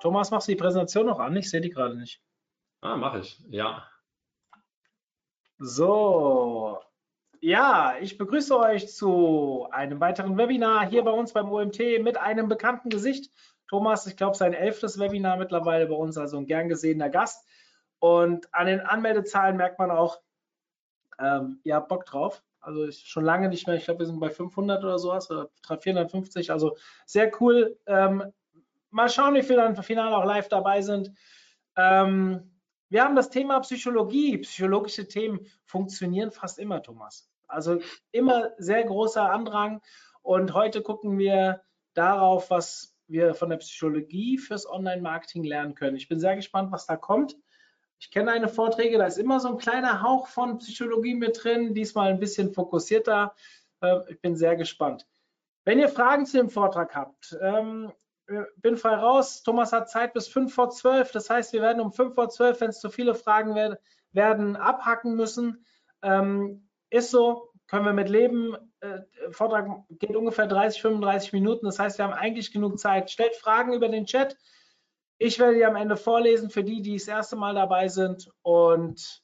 Thomas, machst du die Präsentation noch an? Ich sehe die gerade nicht. Ah, mache ich, ja. So, ja, ich begrüße euch zu einem weiteren Webinar hier bei uns beim OMT mit einem bekannten Gesicht. Thomas, ich glaube, sein elftes Webinar mittlerweile bei uns, also ein gern gesehener Gast. Und an den Anmeldezahlen merkt man auch, ähm, ihr habt Bock drauf. Also ich, schon lange nicht mehr, ich glaube, wir sind bei 500 oder sowas, oder 450, also sehr cool. Ähm, mal schauen, wie viele dann im Finale auch live dabei sind. Ähm, wir haben das Thema Psychologie. Psychologische Themen funktionieren fast immer, Thomas. Also immer sehr großer Andrang. Und heute gucken wir darauf, was wir von der Psychologie fürs Online-Marketing lernen können. Ich bin sehr gespannt, was da kommt. Ich kenne eine Vorträge, da ist immer so ein kleiner Hauch von Psychologie mit drin, diesmal ein bisschen fokussierter. Äh, ich bin sehr gespannt. Wenn ihr Fragen zu dem Vortrag habt, ähm, bin frei raus. Thomas hat Zeit bis 5 vor 12. Das heißt, wir werden um 5 vor 12, wenn es zu viele Fragen werden, werden abhacken müssen. Ähm, ist so, können wir mit leben. Äh, Vortrag geht ungefähr 30, 35 Minuten. Das heißt, wir haben eigentlich genug Zeit. Stellt Fragen über den Chat. Ich werde die am Ende vorlesen für die, die das erste Mal dabei sind. Und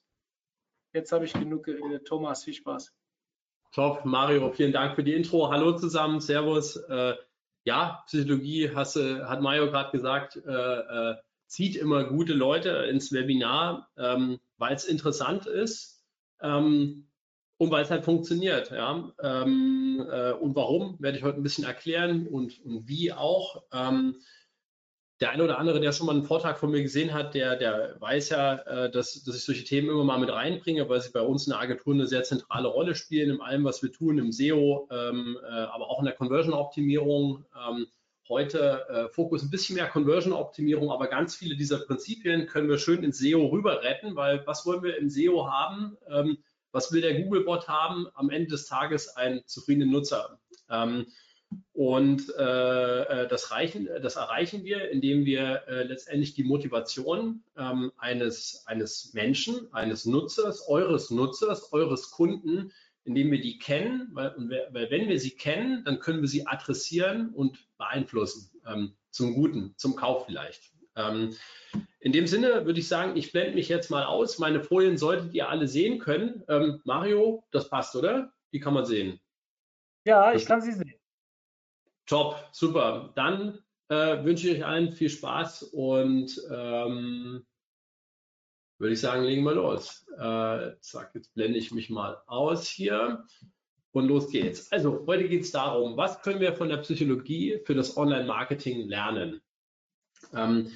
jetzt habe ich genug geredet. Thomas, viel Spaß. Top, Mario, vielen Dank für die Intro. Hallo zusammen, Servus. Äh, ja, Psychologie hast, hat Mario gerade gesagt, äh, äh, zieht immer gute Leute ins Webinar, ähm, weil es interessant ist ähm, und weil es halt funktioniert. Ja? Ähm, äh, und warum, werde ich heute ein bisschen erklären und, und wie auch. Der eine oder andere, der schon mal einen Vortrag von mir gesehen hat, der, der weiß ja, äh, dass, dass ich solche Themen immer mal mit reinbringe, weil sie bei uns in der Agentur eine sehr zentrale Rolle spielen in allem, was wir tun, im SEO, ähm, äh, aber auch in der Conversion-Optimierung. Ähm, heute äh, Fokus ein bisschen mehr Conversion-Optimierung, aber ganz viele dieser Prinzipien können wir schön ins SEO rüber retten, weil was wollen wir im SEO haben? Ähm, was will der Googlebot haben? Am Ende des Tages einen zufriedenen Nutzer. Ähm, und äh, äh, das, reichen, das, erreichen wir, indem wir äh, letztendlich die Motivation ähm, eines, eines Menschen, eines Nutzers, eures Nutzers, eures Kunden, indem wir die kennen, weil, weil, wenn wir sie kennen, dann können wir sie adressieren und beeinflussen, ähm, zum Guten, zum Kauf vielleicht. Ähm, in dem Sinne würde ich sagen, ich blende mich jetzt mal aus. Meine Folien solltet ihr alle sehen können. Ähm, Mario, das passt, oder? Die kann man sehen. Ja, ich kann sie sehen. Top, super. Dann äh, wünsche ich euch allen viel Spaß und ähm, würde ich sagen, legen wir los. Äh, zack, jetzt blende ich mich mal aus hier und los geht's. Also heute geht es darum, was können wir von der Psychologie für das Online-Marketing lernen? Ähm,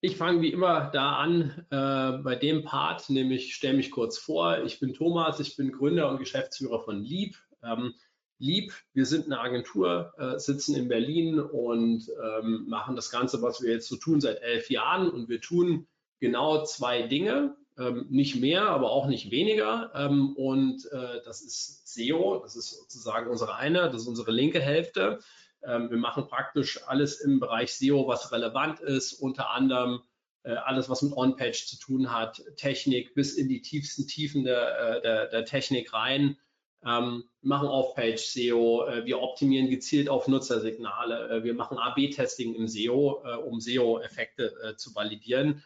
ich fange wie immer da an äh, bei dem Part, nämlich stelle mich kurz vor. Ich bin Thomas, ich bin Gründer und Geschäftsführer von Lieb. Ähm, lieb. Wir sind eine Agentur, äh, sitzen in Berlin und ähm, machen das Ganze, was wir jetzt so tun, seit elf Jahren. Und wir tun genau zwei Dinge, ähm, nicht mehr, aber auch nicht weniger. Ähm, und äh, das ist SEO, das ist sozusagen unsere eine, das ist unsere linke Hälfte. Ähm, wir machen praktisch alles im Bereich SEO, was relevant ist, unter anderem äh, alles, was mit On-Page zu tun hat, Technik bis in die tiefsten Tiefen der, äh, der, der Technik rein ähm, machen Off-Page-SEO, äh, wir optimieren gezielt auf Nutzersignale, äh, wir machen AB-Testing im SEO, äh, um SEO-Effekte äh, zu validieren.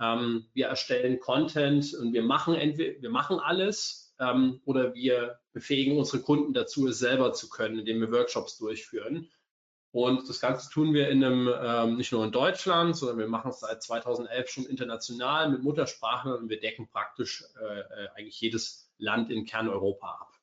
Ähm, wir erstellen Content und wir machen entweder wir machen alles ähm, oder wir befähigen unsere Kunden dazu, es selber zu können, indem wir Workshops durchführen. Und das Ganze tun wir in einem, ähm, nicht nur in Deutschland, sondern wir machen es seit 2011 schon international mit Muttersprachen und wir decken praktisch äh, äh eigentlich jedes Land in Kerneuropa ab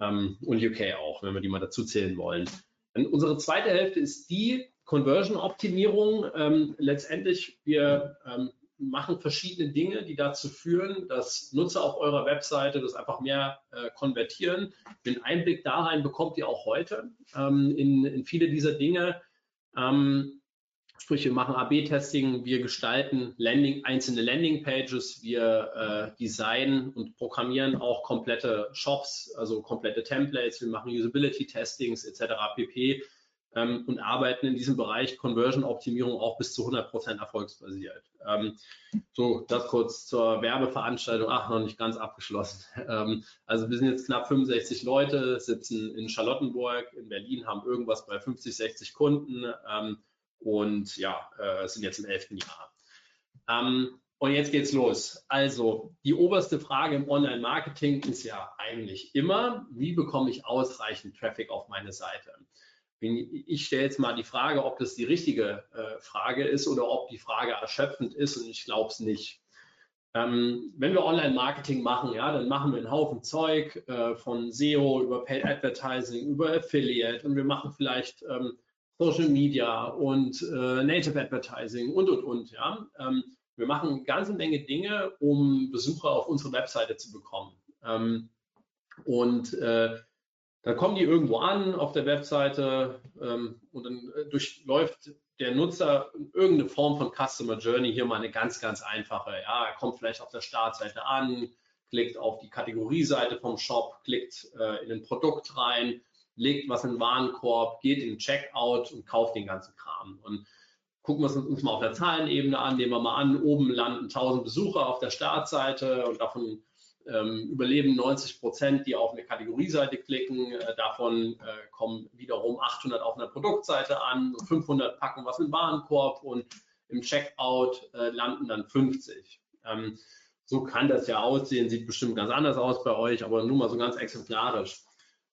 ähm, und UK auch, wenn wir die mal dazu zählen wollen. Und unsere zweite Hälfte ist die Conversion-Optimierung. Ähm, letztendlich, wir ähm, machen verschiedene Dinge, die dazu führen, dass Nutzer auf eurer Webseite das einfach mehr äh, konvertieren. Den Einblick da rein bekommt ihr auch heute ähm, in, in, viele dieser Dinge. Ähm, Sprich, wir machen AB-Testing, wir gestalten Landing, einzelne Landing-Pages, wir äh, designen und programmieren auch komplette Shops, also komplette Templates, wir machen Usability-Testings etc. pp. Ähm, und arbeiten in diesem Bereich Conversion-Optimierung auch bis zu 100% erfolgsbasiert. Ähm, so, das kurz zur Werbeveranstaltung. Ach, noch nicht ganz abgeschlossen. Ähm, also wir sind jetzt knapp 65 Leute, sitzen in Charlottenburg, in Berlin, haben irgendwas bei 50, 60 Kunden ähm, und ja, äh, sind jetzt im elften Jahr. Ähm, und jetzt geht's los. Also die oberste Frage im Online-Marketing ist ja eigentlich immer, wie bekomme ich ausreichend Traffic auf meine Seite? Ich stelle jetzt mal die Frage, ob das die richtige äh, Frage ist oder ob die Frage erschöpfend ist und ich glaube es nicht. Ähm, wenn wir Online-Marketing machen, ja, dann machen wir einen Haufen Zeug äh, von SEO über Paid Advertising, über Affiliate und wir machen vielleicht ähm, Social Media und äh, Native Advertising und, und, und. Ja. Ähm, wir machen eine ganze Menge Dinge, um Besucher auf unsere Webseite zu bekommen. Ähm, und äh, dann kommen die irgendwo an auf der Webseite ähm, und dann äh, durchläuft der Nutzer irgendeine Form von Customer Journey, hier mal eine ganz, ganz einfache. Ja, er kommt vielleicht auf der Startseite an, klickt auf die Kategorieseite vom Shop, klickt äh, in ein Produkt rein, legt was in den Warenkorb, geht in den Checkout und kauft den ganzen Kram. Und gucken wir es uns mal auf der Zahlenebene an, nehmen wir mal an, oben landen 1000 Besucher auf der Startseite und davon ähm, überleben 90 Prozent, die auf eine Kategorieseite klicken. Äh, davon äh, kommen wiederum 800 auf einer Produktseite an, 500 packen was in den Warenkorb und im Checkout äh, landen dann 50. Ähm, so kann das ja aussehen, sieht bestimmt ganz anders aus bei euch, aber nur mal so ganz exemplarisch.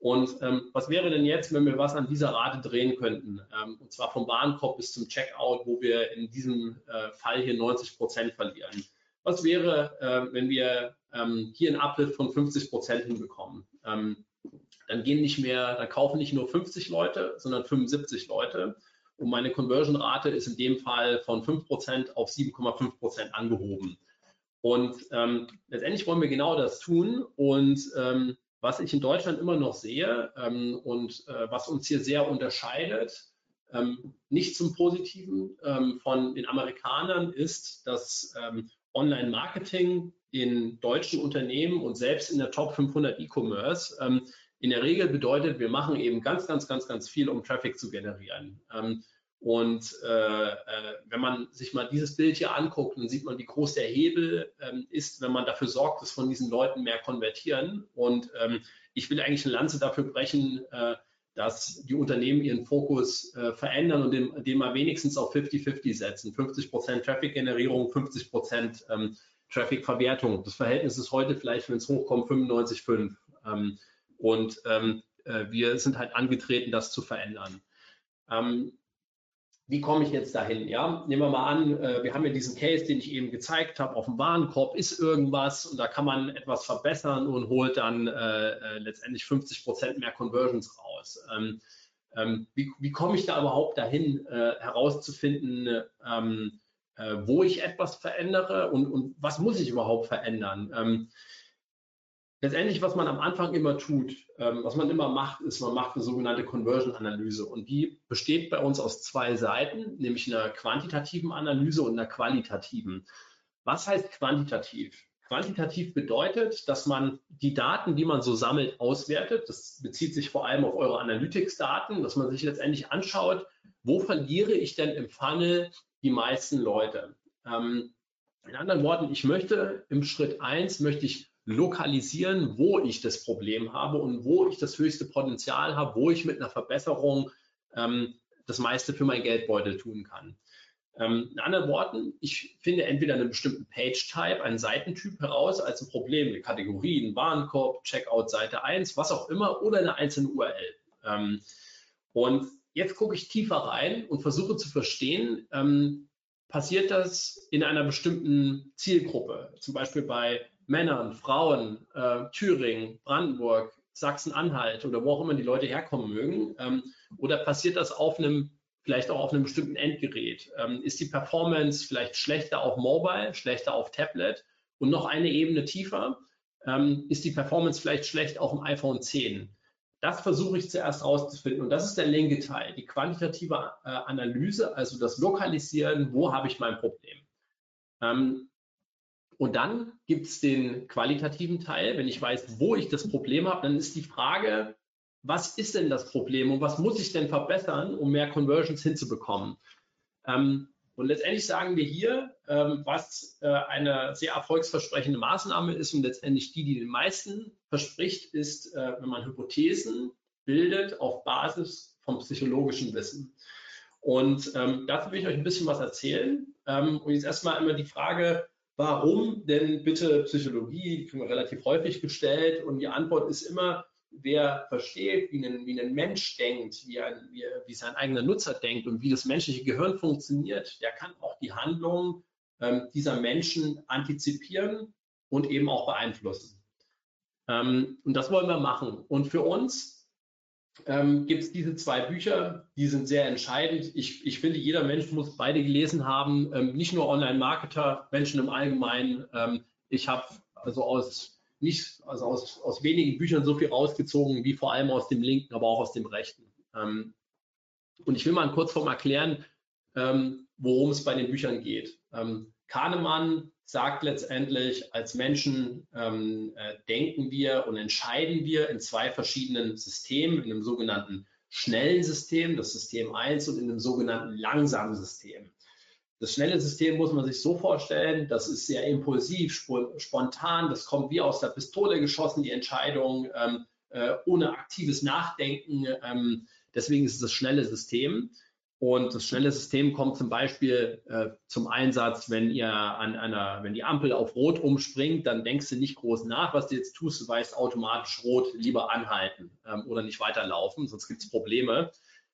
Und ähm, was wäre denn jetzt, wenn wir was an dieser Rate drehen könnten? Ähm, und zwar vom Warenkorb bis zum Checkout, wo wir in diesem äh, Fall hier 90 Prozent verlieren. Was wäre, äh, wenn wir ähm, hier einen Uplift von 50 Prozent hinbekommen? Ähm, dann gehen nicht mehr, dann kaufen nicht nur 50 Leute, sondern 75 Leute. Und meine Conversion-Rate ist in dem Fall von 5 Prozent auf 7,5 Prozent angehoben. Und ähm, letztendlich wollen wir genau das tun. Und ähm, was ich in Deutschland immer noch sehe ähm, und äh, was uns hier sehr unterscheidet, ähm, nicht zum Positiven ähm, von den Amerikanern, ist, dass ähm, Online-Marketing in deutschen Unternehmen und selbst in der Top 500 E-Commerce ähm, in der Regel bedeutet, wir machen eben ganz, ganz, ganz, ganz viel, um Traffic zu generieren. Und äh, äh, wenn man sich mal dieses Bild hier anguckt, dann sieht man, wie groß der Hebel ähm, ist, wenn man dafür sorgt, dass von diesen Leuten mehr konvertieren. Und ähm, ich will eigentlich eine Lanze dafür brechen, äh, dass die Unternehmen ihren Fokus äh, verändern und den, den mal wenigstens auf 50-50 setzen. 50 Prozent Traffic-Generierung, 50 Prozent ähm, Traffic-Verwertung. Das Verhältnis ist heute vielleicht, wenn es hochkommt, 95-5. Ähm, und ähm, äh, wir sind halt angetreten, das zu verändern. Ähm, wie komme ich jetzt dahin? Ja, nehmen wir mal an, äh, wir haben ja diesen Case, den ich eben gezeigt habe, auf dem Warenkorb ist irgendwas und da kann man etwas verbessern und holt dann äh, äh letztendlich 50 Prozent mehr Conversions raus. Ähm, ähm, wie, wie komme ich da überhaupt dahin, äh, herauszufinden, ähm, äh, wo ich etwas verändere und, und, was muss ich überhaupt verändern? Letztendlich, was man am Anfang immer tut, ähm, was man immer macht, ist, man macht eine sogenannte Conversion-Analyse. Und die besteht bei uns aus zwei Seiten, nämlich einer quantitativen Analyse und einer qualitativen. Was heißt quantitativ? Quantitativ bedeutet, dass man die Daten, die man so sammelt, auswertet. Das bezieht sich vor allem auf eure Analytics-Daten, dass man sich letztendlich anschaut, wo verliere ich denn im Funnel die meisten Leute? Ähm, in anderen Worten, ich möchte im Schritt eins möchte ich lokalisieren, wo ich das Problem habe und wo ich das höchste Potenzial habe, wo ich mit einer Verbesserung ähm, das meiste für mein Geldbeutel tun kann. Ähm, in anderen Worten, ich finde entweder einen bestimmten Page-Type, einen Seitentyp heraus als ein Problem, eine Kategorie, einen Warenkorb, Checkout Seite 1, was auch immer, oder eine einzelne URL. Ähm, und jetzt gucke ich tiefer rein und versuche zu verstehen, ähm, passiert das in einer bestimmten Zielgruppe, zum Beispiel bei Männern, Frauen, äh, Thüringen, Brandenburg, Sachsen-Anhalt oder wo auch immer die Leute herkommen mögen? Ähm, oder passiert das auf einem, vielleicht auch auf einem bestimmten Endgerät? Ähm, ist die Performance vielleicht schlechter auf Mobile, schlechter auf Tablet? Und noch eine Ebene tiefer, ähm, ist die Performance vielleicht schlecht auf dem iPhone 10? das versuche ich zuerst herauszufinden. Und das ist der linke Teil, die quantitative äh, Analyse, also das Lokalisieren, wo habe ich mein Problem. Ähm, und dann gibt es den qualitativen Teil. Wenn ich weiß, wo ich das Problem habe, dann ist die Frage, was ist denn das Problem und was muss ich denn verbessern, um mehr Conversions hinzubekommen? Ähm, und letztendlich sagen wir hier, ähm, was äh, eine sehr erfolgsversprechende Maßnahme ist und letztendlich die, die den meisten verspricht, ist, äh, wenn man Hypothesen bildet auf Basis von psychologischem Wissen. Und ähm, dazu will ich euch ein bisschen was erzählen. Ähm, und jetzt erstmal immer die Frage, warum denn bitte Psychologie? Die kriegen wir relativ häufig gestellt. Und die Antwort ist immer, wer versteht, wie ein, wie ein Mensch denkt, wie, ein, wie, wie, sein eigener Nutzer denkt und wie das menschliche Gehirn funktioniert, der kann auch die Handlungen ähm, dieser Menschen antizipieren und eben auch beeinflussen. Ähm, und das wollen wir machen. Und für uns ähm, gibt es diese zwei Bücher, die sind sehr entscheidend. Ich, ich finde, jeder Mensch muss beide gelesen haben, ähm, nicht nur Online-Marketer, Menschen im Allgemeinen. Ähm, ich habe also aus nicht, also aus, aus wenigen Büchern so viel rausgezogen, wie vor allem aus dem linken, aber auch aus dem rechten. Ähm, und ich will mal in Kurzform erklären, ähm, worum es bei den Büchern geht. Ähm, Kahnemann sagt letztendlich, als Menschen ähm, äh, denken wir und entscheiden wir in zwei verschiedenen Systemen, in einem sogenannten schnellen System, das System 1, und in einem sogenannten langsamen System. Das schnelle System muss man sich so vorstellen, das ist sehr impulsiv, spontan, das kommt wie aus der Pistole geschossen, die Entscheidung, ähm, äh, ohne aktives Nachdenken. Ähm, deswegen ist es das schnelle System. Und das schnelle System kommt zum Beispiel äh, zum Einsatz, wenn ihr an einer, wenn die Ampel auf Rot umspringt, dann denkst du nicht groß nach, was du jetzt tust, du weißt automatisch Rot lieber anhalten ähm, oder nicht weiterlaufen, sonst gibt es Probleme.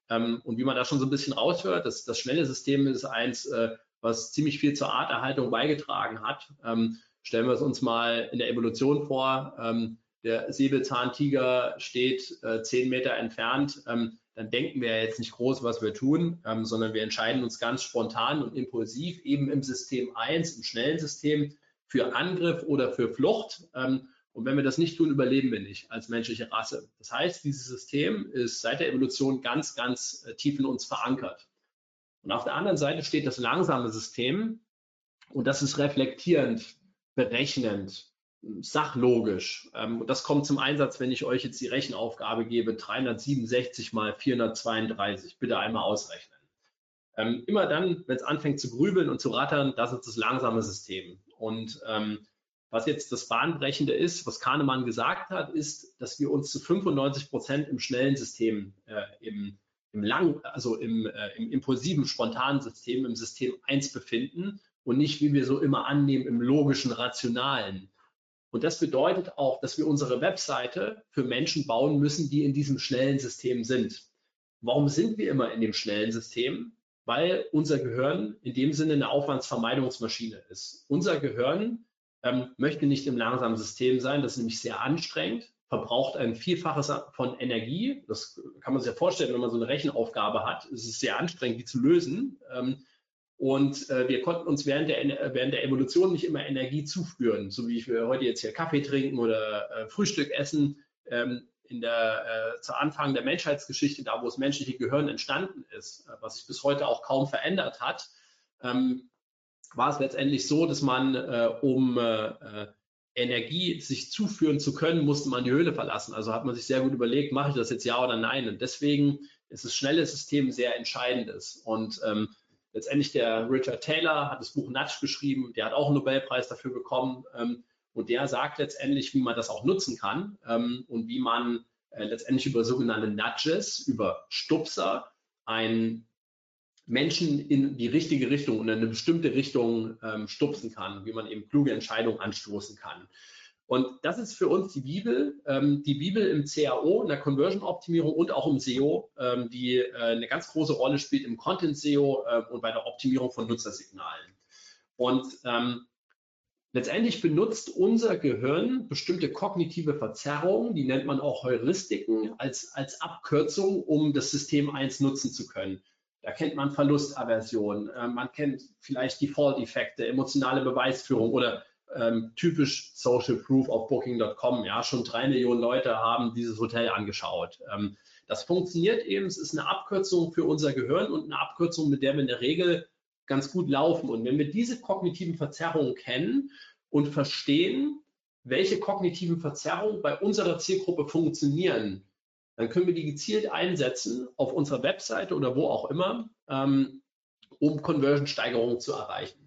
Ähm, und wie man da schon so ein bisschen raushört, das, das schnelle System ist eins, äh, was ziemlich viel zur Arterhaltung beigetragen hat. Ähm, stellen wir es uns mal in der Evolution vor. Ähm, der Säbelzahntiger steht äh, zehn Meter entfernt. Dann denken wir jetzt nicht groß, was wir tun, ähm, sondern wir entscheiden uns ganz spontan und impulsiv eben im System 1, im schnellen System für Angriff oder für Flucht. Ähm, und wenn wir das nicht tun, überleben wir nicht als menschliche Rasse. Das heißt, dieses System ist seit der Evolution ganz, ganz äh, tief in uns verankert. Und auf der anderen Seite steht das langsame System und das ist reflektierend, berechnend, sachlogisch. Ähm, das kommt zum Einsatz, wenn ich euch jetzt die Rechenaufgabe gebe, 367 mal 432. Bitte einmal ausrechnen. Ähm, immer dann, wenn es anfängt zu grübeln und zu rattern, das ist das langsame System. Und ähm, was jetzt das Bahnbrechende ist, was Kahnemann gesagt hat, ist, dass wir uns zu 95 Prozent im schnellen System, äh, im, im lang, also im, äh, im impulsiven, spontanen System, im System 1 befinden und nicht, wie wir so immer annehmen, im logischen, rationalen. Und das bedeutet auch, dass wir unsere Webseite für Menschen bauen müssen, die in diesem schnellen System sind. Warum sind wir immer in dem schnellen System? Weil unser Gehirn in dem Sinne eine Aufwandsvermeidungsmaschine ist. Unser Gehirn ähm, möchte nicht im langsamen System sein. Das ist nämlich sehr anstrengend, verbraucht ein Vielfaches von Energie. Das kann man sich ja vorstellen, wenn man so eine Rechenaufgabe hat. Es ist sehr anstrengend, die zu lösen. Ähm, und äh, wir konnten uns während der, während der Evolution nicht immer Energie zuführen, so wie wir heute jetzt hier Kaffee trinken oder äh, Frühstück essen. Ähm, in der, äh, zu Anfang der Menschheitsgeschichte, da wo das menschliche Gehirn entstanden ist, äh, was sich bis heute auch kaum verändert hat, ähm, war es letztendlich so, dass man, äh, um äh, Energie sich zuführen zu können, musste man die Höhle verlassen. Also hat man sich sehr gut überlegt, mache ich das jetzt ja oder nein? Und deswegen ist das schnelle System sehr entscheidendes. Und ähm, letztendlich der Richard Taylor hat das Buch Nudge geschrieben, der hat auch einen Nobelpreis dafür bekommen. Ähm, und der sagt letztendlich, wie man das auch nutzen kann ähm, und wie man äh, letztendlich über sogenannte Nudges, über Stupser, ein Menschen in die richtige Richtung und in eine bestimmte Richtung ähm, stupsen kann, wie man eben kluge Entscheidungen anstoßen kann. Und das ist für uns die Bibel, ähm, die Bibel im CAO, in der Conversion-Optimierung und auch im SEO, ähm, die äh, eine ganz große Rolle spielt im Content-SEO äh, und bei der Optimierung von Nutzersignalen. Und ähm, letztendlich benutzt unser Gehirn bestimmte kognitive Verzerrungen, die nennt man auch Heuristiken, als, als Abkürzung, um das System 1 nutzen zu können. Da kennt man Verlustaversion, äh, man kennt vielleicht Default-Effekte, emotionale Beweisführung oder ähm, typisch Social Proof auf Booking.com. Ja, schon drei Millionen Leute haben dieses Hotel angeschaut. Ähm, das funktioniert eben. Es ist eine Abkürzung für unser Gehirn und eine Abkürzung, mit der wir in der Regel ganz gut laufen. Und wenn wir diese kognitiven Verzerrungen kennen und verstehen, welche kognitiven Verzerrungen bei unserer Zielgruppe funktionieren, dann können wir die gezielt einsetzen auf unserer Webseite oder wo auch immer, ähm, um Conversion-Steigerungen zu erreichen.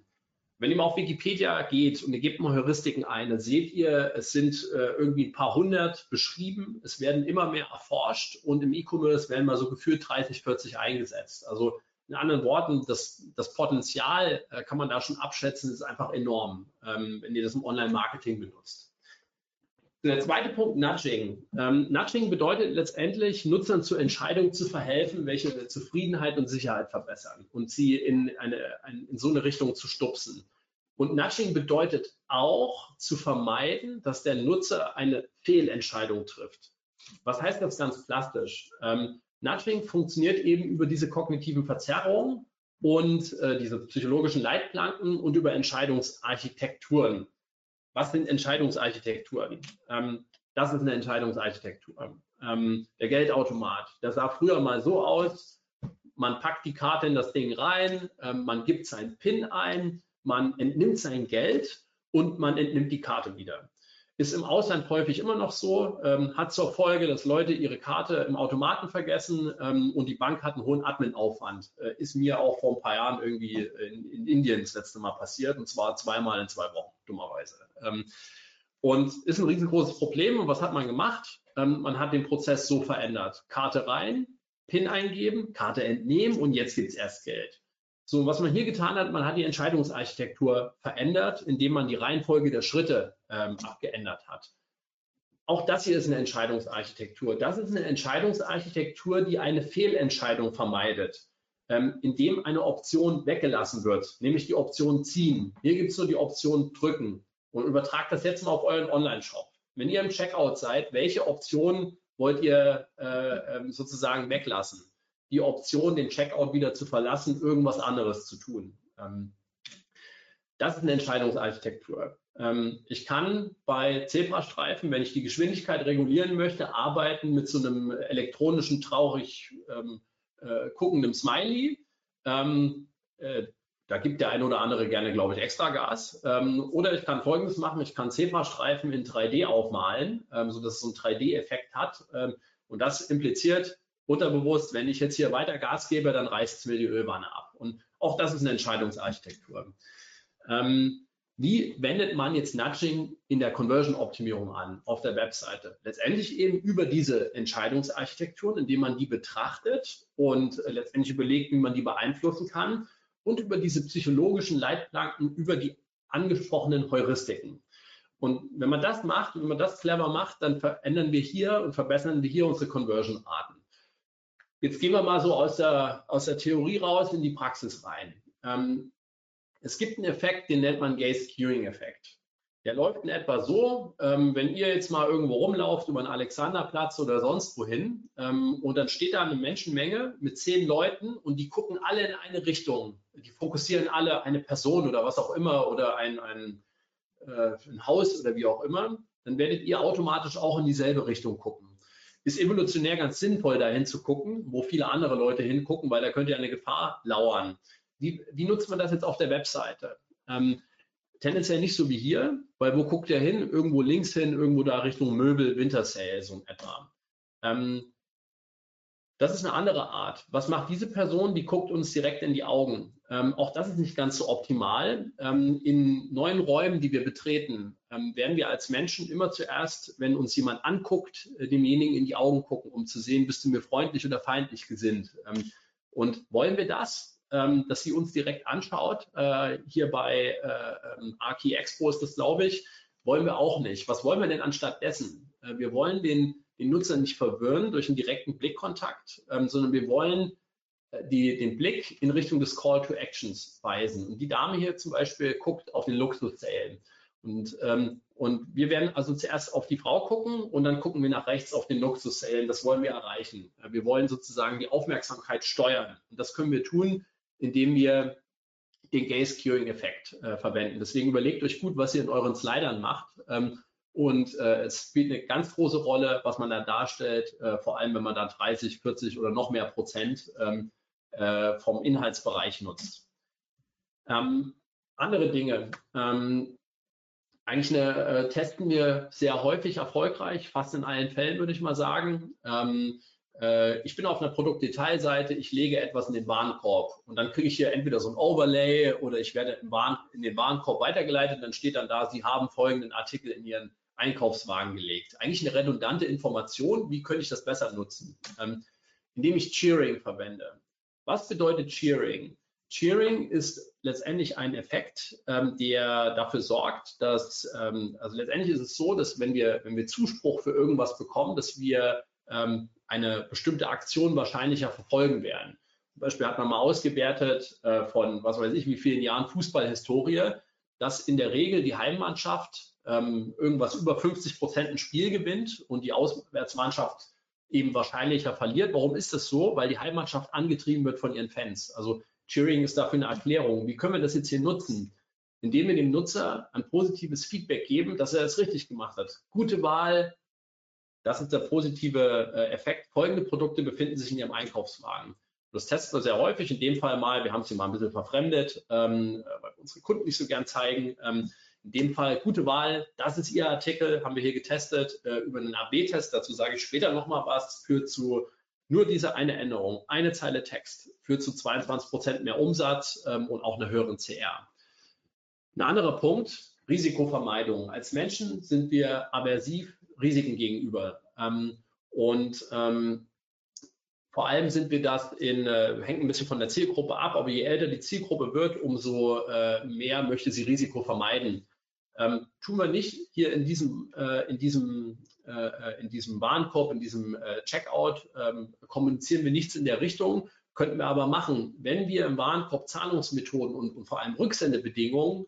Wenn ihr mal auf Wikipedia geht und ihr gebt mal Heuristiken ein, dann seht ihr, es sind äh, irgendwie ein paar hundert beschrieben. Es werden immer mehr erforscht und im E-Commerce werden mal so gefühlt 30, 40 eingesetzt. Also in anderen Worten, das, das Potenzial äh, kann man da schon abschätzen, ist einfach enorm, ähm, wenn ihr das im Online-Marketing benutzt. Der zweite Punkt, Nudging. Ähm, Nudging bedeutet letztendlich, Nutzern zur Entscheidung zu verhelfen, welche Zufriedenheit und Sicherheit verbessern und sie in, eine, ein, in so eine Richtung zu stupsen. Und Nudging bedeutet auch zu vermeiden, dass der Nutzer eine Fehlentscheidung trifft. Was heißt das ganz plastisch? Ähm, Nudging funktioniert eben über diese kognitiven Verzerrungen und äh, diese psychologischen Leitplanken und über Entscheidungsarchitekturen. Was sind Entscheidungsarchitekturen? Ähm, das ist eine Entscheidungsarchitektur. Ähm, der Geldautomat, der sah früher mal so aus, man packt die Karte in das Ding rein, ähm, man gibt sein PIN ein, man entnimmt sein Geld und man entnimmt die Karte wieder. Ist im Ausland häufig immer noch so, ähm, hat zur Folge, dass Leute ihre Karte im Automaten vergessen ähm, und die Bank hat einen hohen Admin-Aufwand. Äh, ist mir auch vor ein paar Jahren irgendwie in, in, Indien das letzte Mal passiert und zwar zweimal in zwei Wochen, dummerweise. Ähm, und ist ein riesengroßes Problem. Und was hat man gemacht? Ähm, man hat den Prozess so verändert. Karte rein, PIN eingeben, Karte entnehmen und jetzt gibt es erst Geld. So, was man hier getan hat, man hat die Entscheidungsarchitektur verändert, indem man die Reihenfolge der Schritte ähm, abgeändert hat. Auch das hier ist eine Entscheidungsarchitektur. Das ist eine Entscheidungsarchitektur, die eine Fehlentscheidung vermeidet, ähm, indem eine Option weggelassen wird, nämlich die Option ziehen. Hier gibt es nur die Option drücken. Und übertragt das jetzt mal auf euren Online-Shop. Wenn ihr im Checkout seid, welche Option wollt ihr äh, ähm, sozusagen weglassen? Die Option, den Checkout wieder zu verlassen, irgendwas anderes zu tun. Ähm, das ist eine Entscheidungsarchitektur. Ähm, ich kann bei Zebrastreifen, wenn ich die Geschwindigkeit regulieren möchte, arbeiten mit so einem elektronischen, traurig ähm, äh, guckenden Smiley. Ähm, äh, da gibt der eine oder andere gerne, glaube ich, extra Gas. Ähm, oder ich kann Folgendes machen. Ich kann Zebrastreifen in 3D aufmalen, ähm, sodass es so einen 3D-Effekt hat. Ähm, und das impliziert, unterbewusst, wenn ich jetzt hier weiter Gas gebe, dann reißt es mir die Ölwanne ab. Und auch das ist eine Entscheidungsarchitektur. Ähm, wie wendet man jetzt Nudging in der Conversion-Optimierung an auf der Webseite? Letztendlich eben über diese Entscheidungsarchitekturen, indem man die betrachtet und letztendlich überlegt, wie man die beeinflussen kann und über diese psychologischen Leitplanken, über die angesprochenen Heuristiken. Und wenn man das macht, wenn man das clever macht, dann verändern wir hier und verbessern wir hier unsere Conversion-Arten. Jetzt gehen wir mal so aus der, aus der Theorie raus in die Praxis rein. Ähm, es gibt einen Effekt, den nennt man Gaze-Queuing-Effekt. Der läuft in etwa so, ähm, wenn ihr jetzt mal irgendwo rumlauft über den Alexanderplatz oder sonst wohin ähm, und dann steht da eine Menschenmenge mit zehn Leuten und die gucken alle in eine Richtung. Die fokussieren alle eine Person oder was auch immer oder ein, ein, äh, ein Haus oder wie auch immer, dann werdet ihr automatisch auch in dieselbe Richtung gucken ist evolutionär ganz sinnvoll, dahin zu gucken, wo viele andere Leute hingucken, weil da könnte ja eine Gefahr lauern. Wie, wie nutzt man das jetzt auf der Webseite? Ähm, tendenziell nicht so wie hier, weil wo guckt ihr hin? Irgendwo links hin, irgendwo da Richtung Möbel, Winter Sale, so etwa. Ähm, das ist eine andere Art. Was macht diese Person? Die guckt uns direkt in die Augen. Ähm, auch das ist nicht ganz so optimal. Ähm, in neuen Räumen, die wir betreten, ähm, werden wir als Menschen immer zuerst, wenn uns jemand anguckt, äh, demjenigen in die Augen gucken, um zu sehen, bist du mir freundlich oder feindlich gesinnt. Ähm, und wollen wir das, ähm, dass sie uns direkt anschaut? Äh, hier bei äh, ähm, Arki Expo ist das, glaube ich, wollen wir auch nicht. Was wollen wir denn anstatt dessen? Äh, wir wollen den den Nutzer nicht verwirren durch einen direkten Blickkontakt, ähm, sondern wir wollen äh, die, den Blick in Richtung des Call to Actions weisen. Und die Dame hier zum Beispiel guckt auf den Luxus-Sale. Und, ähm, und wir werden also zuerst auf die Frau gucken und dann gucken wir nach rechts auf den Luxus-Sale. Das wollen wir erreichen. Wir wollen sozusagen die Aufmerksamkeit steuern. Und das können wir tun, indem wir den Gaze-Queuing-Effekt äh, verwenden. Deswegen überlegt euch gut, was ihr in euren Slidern macht. Ähm, und äh, es spielt eine ganz große Rolle, was man da darstellt, äh, vor allem wenn man da 30, 40 oder noch mehr Prozent ähm, äh, vom Inhaltsbereich nutzt. Ähm, andere Dinge. Ähm, eigentlich eine, äh, testen wir sehr häufig erfolgreich, fast in allen Fällen würde ich mal sagen. Ähm, äh, ich bin auf einer Produktdetailseite, ich lege etwas in den Warenkorb und dann kriege ich hier entweder so ein Overlay oder ich werde Waren, in den Warenkorb weitergeleitet und dann steht dann da, Sie haben folgenden Artikel in Ihren Einkaufswagen gelegt. Eigentlich eine redundante Information, wie könnte ich das besser nutzen? Ähm, indem ich Cheering verwende. Was bedeutet Cheering? Cheering ist letztendlich ein Effekt, ähm, der dafür sorgt, dass, ähm, also letztendlich ist es so, dass wenn wir, wenn wir Zuspruch für irgendwas bekommen, dass wir ähm, eine bestimmte Aktion wahrscheinlicher verfolgen werden. Zum Beispiel hat man mal ausgewertet äh, von, was weiß ich, wie vielen Jahren Fußballhistorie, dass in der Regel die Heimmannschaft ähm, irgendwas über 50 Prozent ein Spiel gewinnt und die Auswärtsmannschaft eben wahrscheinlicher verliert. Warum ist das so? Weil die Heimmannschaft angetrieben wird von ihren Fans. Also Cheering ist dafür eine Erklärung. Wie können wir das jetzt hier nutzen? Indem wir dem Nutzer ein positives Feedback geben, dass er es richtig gemacht hat. Gute Wahl, das ist der positive äh, Effekt. Folgende Produkte befinden sich in Ihrem Einkaufswagen. Das testen wir sehr häufig. In dem Fall mal, wir haben es hier mal ein bisschen verfremdet, ähm, weil unsere Kunden nicht so gern zeigen. Ähm, in dem Fall gute Wahl, das ist Ihr Artikel, haben wir hier getestet äh, über einen AB-Test. Dazu sage ich später nochmal was, führt zu nur diese eine Änderung, eine Zeile Text, führt zu 22 Prozent mehr Umsatz ähm, und auch einer höheren CR. Ein anderer Punkt, Risikovermeidung. Als Menschen sind wir aversiv Risiken gegenüber. Ähm, und ähm, vor allem sind wir das in, äh, hängt ein bisschen von der Zielgruppe ab, aber je älter die Zielgruppe wird, umso äh, mehr möchte sie Risiko vermeiden. Ähm, tun wir nicht hier in diesem, äh, in diesem, äh, in diesem Warenkorb, in diesem äh, Checkout, ähm, kommunizieren wir nichts in der Richtung, könnten wir aber machen. Wenn wir im Warenkorb Zahlungsmethoden und, und vor allem Rücksendebedingungen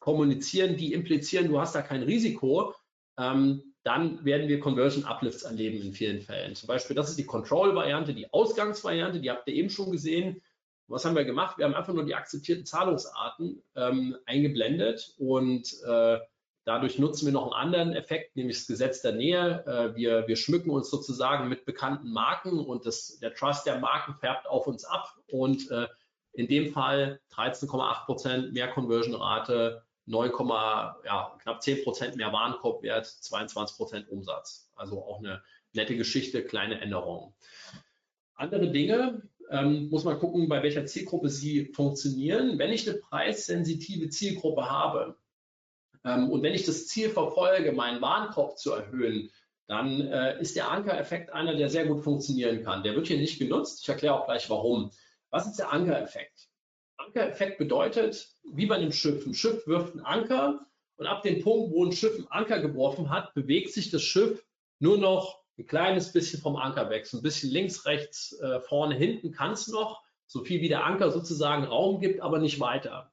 kommunizieren, die implizieren, du hast da kein Risiko, ähm, dann werden wir Conversion Uplifts erleben in vielen Fällen. Zum Beispiel, das ist die Control-Variante, die Ausgangsvariante, die habt ihr eben schon gesehen. Was haben wir gemacht? Wir haben einfach nur die akzeptierten Zahlungsarten ähm, eingeblendet und äh, dadurch nutzen wir noch einen anderen Effekt, nämlich das Gesetz der Nähe. Äh, wir, wir schmücken uns sozusagen mit bekannten Marken und das, der Trust der Marken färbt auf uns ab und äh, in dem Fall 13,8 Prozent mehr Conversion-Rate 9, ja, knapp 10 Prozent mehr Warenkorbwert, 22 Prozent Umsatz. Also auch eine nette Geschichte, kleine Änderungen. Andere Dinge, ähm, muss man gucken, bei welcher Zielgruppe sie funktionieren. Wenn ich eine preissensitive Zielgruppe habe ähm, und wenn ich das Ziel verfolge, meinen Warenkorb zu erhöhen, dann äh, ist der Ankereffekt einer, der sehr gut funktionieren kann. Der wird hier nicht genutzt. Ich erkläre auch gleich warum. Was ist der Ankereffekt? Ankereffekt bedeutet, wie bei einem Schiff. Ein Schiff wirft einen Anker und ab dem Punkt, wo ein Schiff einen Anker geworfen hat, bewegt sich das Schiff nur noch ein kleines bisschen vom Anker weg. So ein bisschen links, rechts, äh, vorne, hinten kann es noch, so viel wie der Anker sozusagen Raum gibt, aber nicht weiter.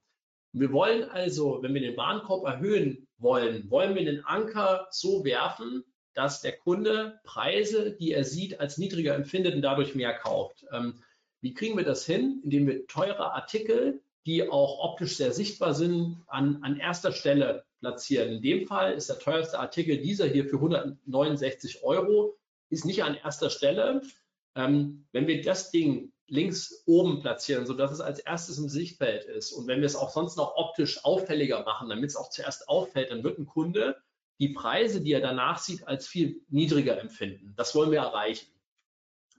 Wir wollen also, wenn wir den Warenkorb erhöhen wollen, wollen wir den Anker so werfen, dass der Kunde Preise, die er sieht, als niedriger empfindet und dadurch mehr kauft. Ähm, wie kriegen wir das hin? Indem wir teure Artikel, die auch optisch sehr sichtbar sind, an, an erster Stelle platzieren. In dem Fall ist der teuerste Artikel dieser hier für 169 Euro, ist nicht an erster Stelle. Ähm, wenn wir das Ding links oben platzieren, sodass es als erstes im Sichtfeld ist und wenn wir es auch sonst noch optisch auffälliger machen, damit es auch zuerst auffällt, dann wird ein Kunde die Preise, die er danach sieht, als viel niedriger empfinden. Das wollen wir erreichen.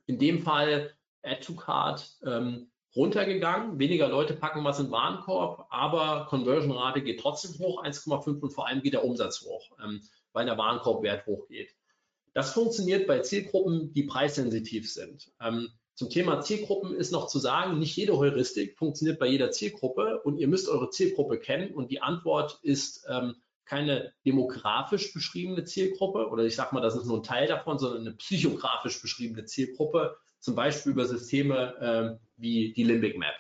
In dem Fall Add to Card ähm, runtergegangen. Weniger Leute packen was in Warenkorb, aber Conversion-Rate geht trotzdem hoch, 1,5 und vor allem geht der Umsatz hoch, ähm, weil der Warenkorbwert hochgeht. Das funktioniert bei Zielgruppen, die preissensitiv sind. Ähm, zum Thema Zielgruppen ist noch zu sagen, nicht jede Heuristik funktioniert bei jeder Zielgruppe und ihr müsst eure Zielgruppe kennen und die Antwort ist ähm, keine demografisch beschriebene Zielgruppe oder ich sage mal, das ist nur ein Teil davon, sondern eine psychografisch beschriebene Zielgruppe, zum Beispiel über Systeme äh, wie die Limbic Map.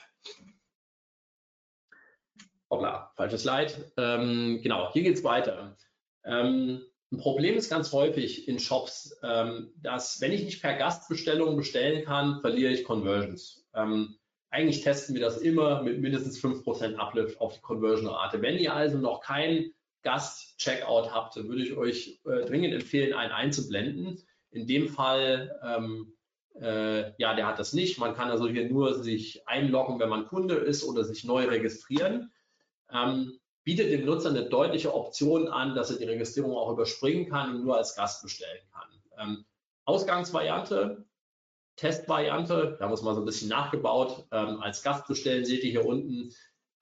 Hoppla, falsches Slide. Ähm, genau, hier geht es weiter. Ähm, ein Problem ist ganz häufig in Shops, ähm, dass wenn ich nicht per Gastbestellung bestellen kann, verliere ich Conversions. Ähm, eigentlich testen wir das immer mit mindestens 5% Uplift auf die Conversion-Rate. Wenn ihr also noch keinen Gast-Checkout habt, würde ich euch äh, dringend empfehlen, einen einzublenden. In dem Fall, ähm, äh, ja, der hat das nicht. Man kann also hier nur sich einloggen, wenn man Kunde ist oder sich neu registrieren. Ähm, bietet dem Nutzer eine deutliche Option an, dass er die Registrierung auch überspringen kann und nur als Gast bestellen kann. Ähm, Ausgangsvariante, Testvariante, da es mal so ein bisschen nachgebaut. Ähm, als Gast bestellen seht ihr hier unten.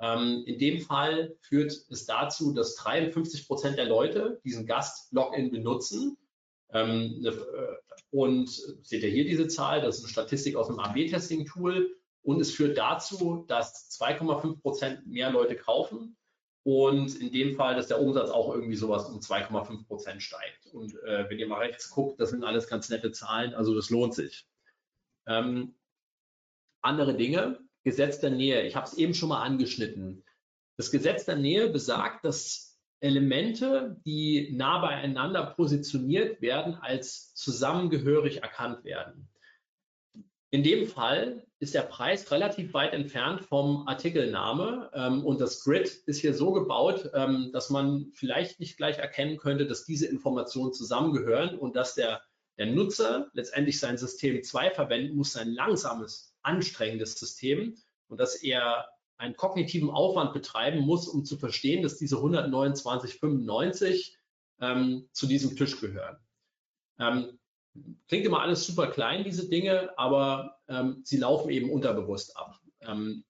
Ähm, in dem Fall führt es dazu, dass 53 Prozent der Leute diesen Gast-Login benutzen. Ähm, ne, äh, und seht ihr hier diese Zahl, das ist eine Statistik aus dem AB-Testing-Tool. Und es führt dazu, dass 2,5 Prozent mehr Leute kaufen und in dem Fall, dass der Umsatz auch irgendwie sowas um 2,5 Prozent steigt. Und äh, wenn ihr mal rechts guckt, das sind alles ganz nette Zahlen, also das lohnt sich. Ähm, andere Dinge, Gesetz der Nähe. Ich habe es eben schon mal angeschnitten. Das Gesetz der Nähe besagt, dass Elemente, die nah beieinander positioniert werden, als zusammengehörig erkannt werden. In dem Fall ist der Preis relativ weit entfernt vom Artikelname ähm, und das Grid ist hier so gebaut, ähm, dass man vielleicht nicht gleich erkennen könnte, dass diese Informationen zusammengehören und dass der, der Nutzer letztendlich sein System 2 verwenden muss, sein langsames, anstrengendes System und dass er einen kognitiven Aufwand betreiben muss, um zu verstehen, dass diese 129,95 ähm, zu diesem Tisch gehören. Ähm, Klingt immer alles super klein, diese Dinge, aber ähm, sie laufen eben unterbewusst ab. Ähm,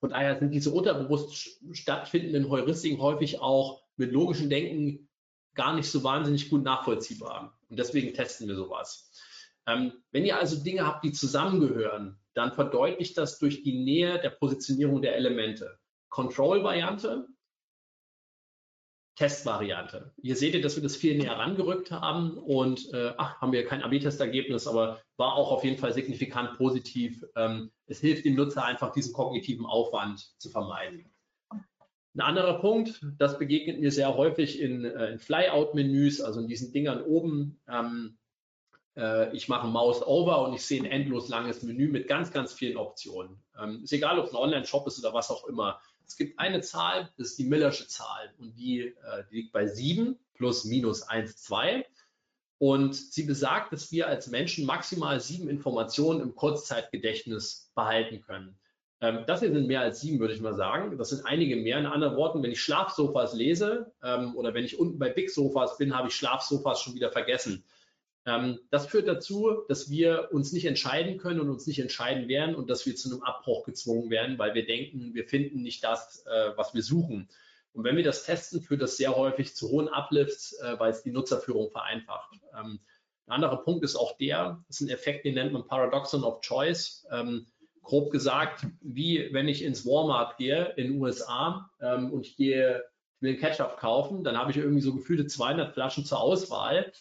von daher sind diese unterbewusst stattfindenden Heuristiken häufig auch mit logischem Denken gar nicht so wahnsinnig gut nachvollziehbar. Und deswegen testen wir sowas. Ähm, wenn ihr also Dinge habt, die zusammengehören, dann verdeutlicht das durch die Nähe der Positionierung der Elemente. Control-Variante, Testvariante. Hier seht ihr, dass wir das viel näher rangerückt haben und äh, ach, haben wir kein AB-Testergebnis, aber war auch auf jeden Fall signifikant positiv. Ähm, es hilft dem Nutzer einfach, diesen kognitiven Aufwand zu vermeiden. Ein anderer Punkt, das begegnet mir sehr häufig in, äh, in Flyout-Menüs, also in diesen Dingern oben. Ähm, äh, ich mache Mouse over und ich sehe ein endlos langes Menü mit ganz, ganz vielen Optionen. Ähm, ist egal, ob es ein Online-Shop ist oder was auch immer. Es gibt eine Zahl, das ist die Millersche Zahl und die, äh, die liegt bei 7 plus minus 1, 2. Und sie besagt, dass wir als Menschen maximal sieben Informationen im Kurzzeitgedächtnis behalten können. Ähm, das hier sind mehr als sieben, würde ich mal sagen. Das sind einige mehr. In anderen Worten, wenn ich Schlafsofas lese ähm, oder wenn ich unten bei Big Sofas bin, habe ich Schlafsofas schon wieder vergessen. Ähm, das führt dazu, dass wir uns nicht entscheiden können und uns nicht entscheiden werden und dass wir zu einem Abbruch gezwungen werden, weil wir denken, wir finden nicht das, äh, was wir suchen. Und wenn wir das testen, führt das sehr häufig zu hohen Uplifts, äh, weil es die Nutzerführung vereinfacht. Ähm, ein anderer Punkt ist auch der, das ist ein Effekt, den nennt man Paradoxon of Choice. Ähm, grob gesagt, wie wenn ich ins Walmart gehe in den USA und ich gehe, will Ketchup kaufen, dann habe ich irgendwie so gefühlte 200 Flaschen zur Auswahl.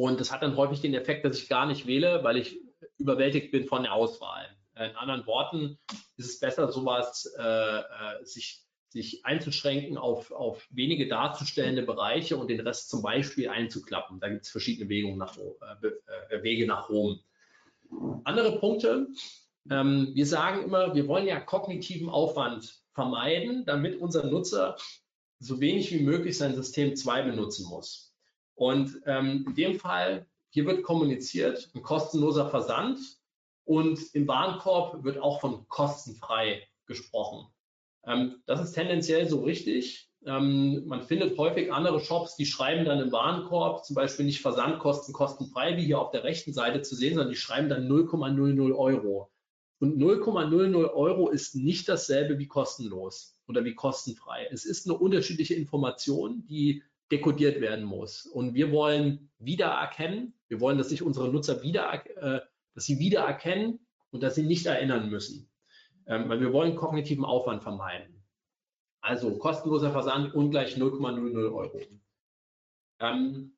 Und das hat dann häufig den Effekt, dass ich gar nicht wähle, weil ich überwältigt bin von der Auswahl. In anderen Worten ist es besser, sowas äh, äh, sich, sich einzuschränken auf, auf wenige darzustellende Bereiche und den Rest zum Beispiel einzuklappen. Da gibt es verschiedene Wegungen nach, äh, äh, Wege nach Rom. Andere Punkte. Ähm, wir sagen immer, wir wollen ja kognitiven Aufwand vermeiden, damit unser Nutzer so wenig wie möglich sein System 2 benutzen muss. Und ähm, in dem Fall, hier wird kommuniziert, ein kostenloser Versand und im Warenkorb wird auch von kostenfrei gesprochen. Ähm, das ist tendenziell so richtig. Ähm, man findet häufig andere Shops, die schreiben dann im Warenkorb zum Beispiel nicht Versandkosten kostenfrei, wie hier auf der rechten Seite zu sehen, sondern die schreiben dann 0,00 Euro. Und 0,00 Euro ist nicht dasselbe wie kostenlos oder wie kostenfrei. Es ist eine unterschiedliche Information, die dekodiert werden muss. Und wir wollen wiedererkennen, wir wollen, dass sich unsere Nutzer wieder, äh, dass sie wiedererkennen und dass sie nicht erinnern müssen. Ähm, weil wir wollen kognitiven Aufwand vermeiden. Also kostenloser Versand ungleich 0,00 Euro. Ähm,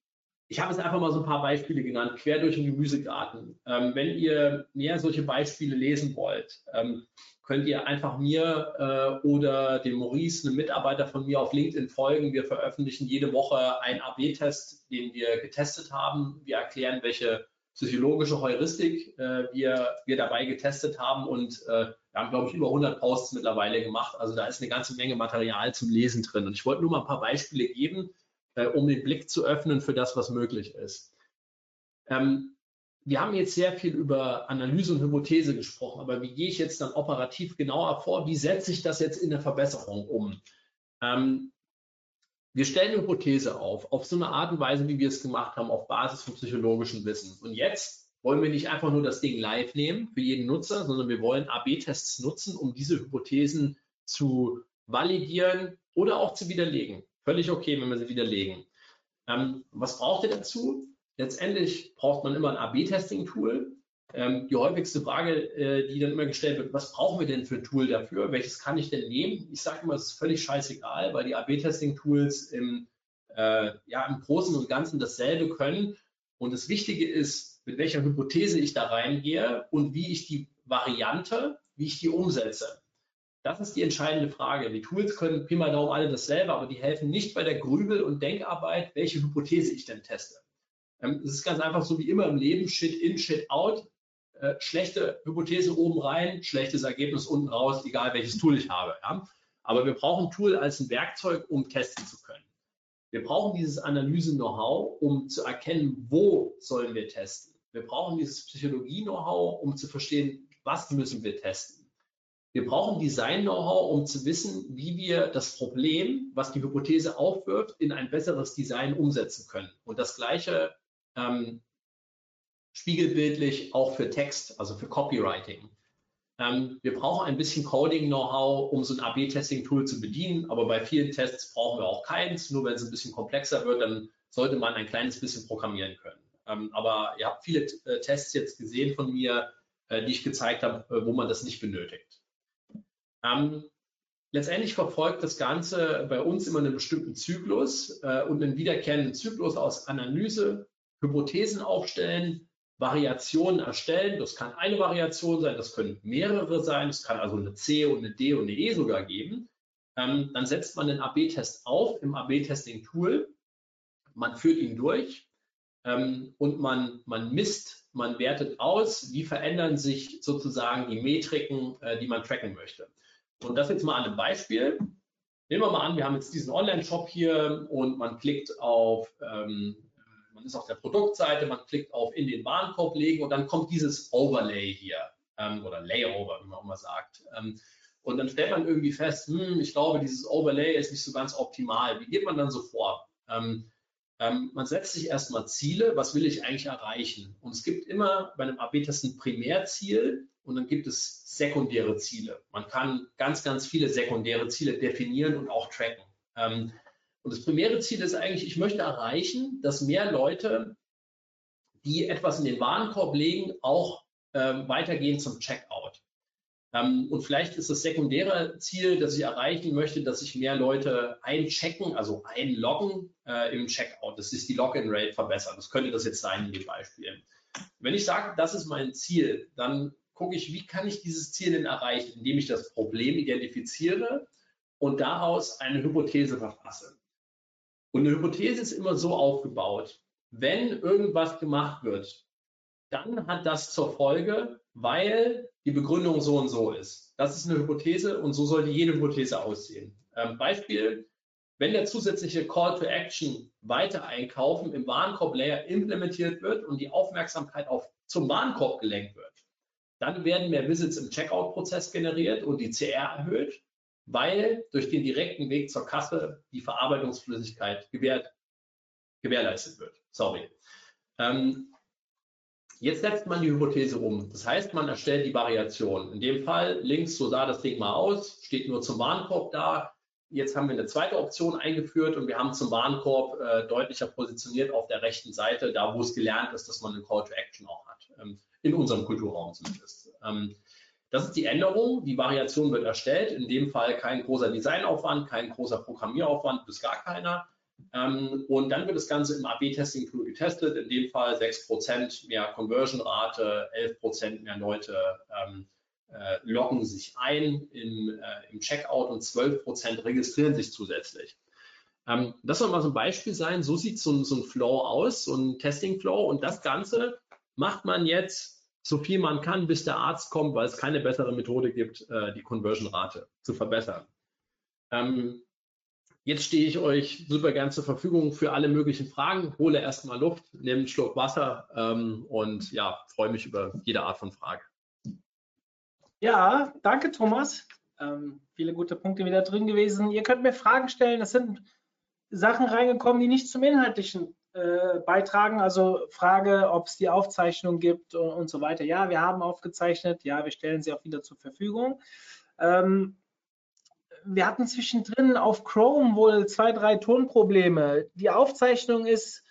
ich habe jetzt einfach mal so ein paar Beispiele genannt, quer durch den Gemüsegarten. Ähm, wenn ihr mehr solche Beispiele lesen wollt, ähm, könnt ihr einfach mir äh, oder dem Maurice, einem Mitarbeiter von mir auf LinkedIn folgen. Wir veröffentlichen jede Woche einen AB-Test, den wir getestet haben. Wir erklären, welche psychologische Heuristik äh, wir, wir dabei getestet haben und äh, wir haben, glaube ich, über 100 Posts mittlerweile gemacht. Also da ist eine ganze Menge Material zum Lesen drin. Und ich wollte nur mal ein paar Beispiele geben, äh, um den Blick zu öffnen für das, was möglich ist. Ähm, wir haben jetzt sehr viel über Analyse und Hypothese gesprochen, aber wie gehe ich jetzt dann operativ genauer vor? Wie setze ich das jetzt in der Verbesserung um? Ähm, wir stellen eine Hypothese auf, auf so eine Art und Weise, wie wir es gemacht haben, auf Basis von psychologischem Wissen. Und jetzt wollen wir nicht einfach nur das Ding live nehmen für jeden Nutzer, sondern wir wollen AB-Tests nutzen, um diese Hypothesen zu validieren oder auch zu widerlegen. Völlig okay, wenn wir sie widerlegen. Ähm, was braucht ihr dazu? Letztendlich braucht man immer ein AB-Testing-Tool. Ähm, die häufigste Frage, äh, die dann immer gestellt wird, was brauchen wir denn für ein Tool dafür? Welches kann ich denn nehmen? Ich sage immer, es ist völlig scheißegal, weil die AB-Testing-Tools im, äh, ja, im Großen und Ganzen dasselbe können. Und das Wichtige ist, mit welcher Hypothese ich da reingehe und wie ich die Variante, wie ich die umsetze. Das ist die entscheidende Frage. Die Tools können Pi mal Daumen alle dasselbe, aber die helfen nicht bei der Grübel- und Denkarbeit, welche Hypothese ich denn teste. Ähm, es ist ganz einfach so wie immer im Leben, Shit in, Shit out. Äh, schlechte Hypothese oben rein, schlechtes Ergebnis unten raus, egal welches Tool ich habe. Aber wir brauchen ein Tool als ein Werkzeug, um testen zu können. Wir brauchen dieses Analyse-Know-how, um zu erkennen, wo sollen wir testen. Wir brauchen dieses Psychologie-Know-how, um zu verstehen, was müssen wir testen. Wir brauchen Design-Know-how, um zu wissen, wie wir das Problem, was die Hypothese aufwirft, in ein besseres Design umsetzen können. Und das Gleiche ähm, spiegelbildlich auch für Text, also für Copywriting. Ähm, wir brauchen ein bisschen Coding-Know-how, um so ein AB-Testing-Tool zu bedienen, aber bei vielen Tests brauchen wir auch keins. Nur wenn es ein bisschen komplexer wird, dann sollte man ein kleines bisschen programmieren können. Ähm, aber ihr habt viele äh, Tests jetzt gesehen von mir, äh, die ich gezeigt habe, äh, wo man das nicht benötigt. Ähm, letztendlich verfolgt das Ganze bei uns immer einen bestimmten Zyklus äh, und einen wiederkehrenden Zyklus aus Analyse, Hypothesen aufstellen, Variationen erstellen. Das kann eine Variation sein, das können mehrere sein, es kann also eine C und eine D und eine E sogar geben. Ähm, dann setzt man den AB-Test auf im AB-Testing-Tool. Man führt ihn durch ähm, und man, man misst, man wertet aus, wie verändern sich sozusagen die Metriken, äh, die man tracken möchte. Und das jetzt mal an einem Beispiel. Nehmen wir mal an, wir haben jetzt diesen Online-Shop hier und man klickt auf ähm, man ist auf der Produktseite, man klickt auf in den Warenkorb legen und dann kommt dieses Overlay hier ähm, oder Layover, wie man auch mal sagt. Ähm, und dann stellt man irgendwie fest, hm, ich glaube, dieses Overlay ist nicht so ganz optimal. Wie geht man dann so vor? Ähm, ähm man setzt sich erstmal Ziele, was will ich eigentlich erreichen? Und es gibt immer bei einem AB-Test ein Primärziel und dann gibt es sekundäre Ziele. Man kann ganz, ganz viele sekundäre Ziele definieren und auch tracken. Ähm, und das primäre Ziel ist eigentlich, ich möchte erreichen, dass mehr Leute, die etwas in den Warenkorb legen, auch ähm, weitergehen zum Checkout. Ähm, und vielleicht ist das sekundäre Ziel, das ich erreichen möchte, dass sich mehr Leute einchecken, also einloggen äh, im Checkout. Das ist die Login-Rate verbessern. Das könnte das jetzt sein in dem Beispiel. Wenn ich sage, das ist mein Ziel, dann gucke ich, wie kann ich dieses Ziel denn erreichen, indem ich das Problem identifiziere und daraus eine Hypothese verfasse. Und eine Hypothese ist immer so aufgebaut, wenn irgendwas gemacht wird, dann hat das zur Folge, weil die Begründung so und so ist. Das ist eine Hypothese und so sollte jede Hypothese aussehen. Ähm, Beispiel, wenn der zusätzliche Call to Action weiter einkaufen im Warenkorb-Layer implementiert wird und die Aufmerksamkeit auf zum Warenkorb gelenkt wird, dann werden mehr Visits im Checkout-Prozess generiert und die CR erhöht weil durch den direkten Weg zur Kasse die Verarbeitungsflüssigkeit gewährt, gewährleistet wird. Sorry. Ähm, jetzt setzt man die Hypothese um. Das heißt, man erstellt die Variation. In dem Fall links, so sah das Ding mal aus, steht nur zum Warenkorb da. Jetzt haben wir eine zweite Option eingeführt und wir haben zum Warenkorb äh, deutlicher positioniert auf der rechten Seite, da wo es gelernt ist, dass man einen Call to Action auch hat. Ähm, in unserem Kulturraum zumindest. Ähm, das ist die Änderung. Die Variation wird erstellt. In dem Fall kein großer Designaufwand, kein großer Programmieraufwand, bis gar keiner. Ähm, und dann wird das Ganze im AB-Testing-Tool getestet. In dem Fall 6% mehr Conversion-Rate, 11% mehr Leute ähm, äh, loggen sich ein im, äh, im Checkout und 12% registrieren sich zusätzlich. Ähm, das soll mal so ein Beispiel sein. So sieht so, so ein Flow aus, so ein Testing-Flow. Und das Ganze macht man jetzt so viel man kann, bis der Arzt kommt, weil es keine bessere Methode gibt, äh, die Conversion-Rate zu verbessern. Ähm, jetzt stehe ich euch super gern zur Verfügung für alle möglichen Fragen. Hole erstmal Luft, nehme einen Schluck Wasser ähm, und ja, freue mich über jede Art von Frage. Ja, danke Thomas. Ähm, viele gute Punkte wieder drin gewesen. Ihr könnt mir Fragen stellen. Es sind Sachen reingekommen, die nicht zum Inhaltlichen äh, beitragen. Also Frage, ob es die Aufzeichnung gibt und, und, so weiter. Ja, wir haben aufgezeichnet. Ja, wir stellen sie auch wieder zur Verfügung. Ähm, wir hatten zwischendrin auf Chrome wohl zwei, drei Tonprobleme. Die Aufzeichnung ist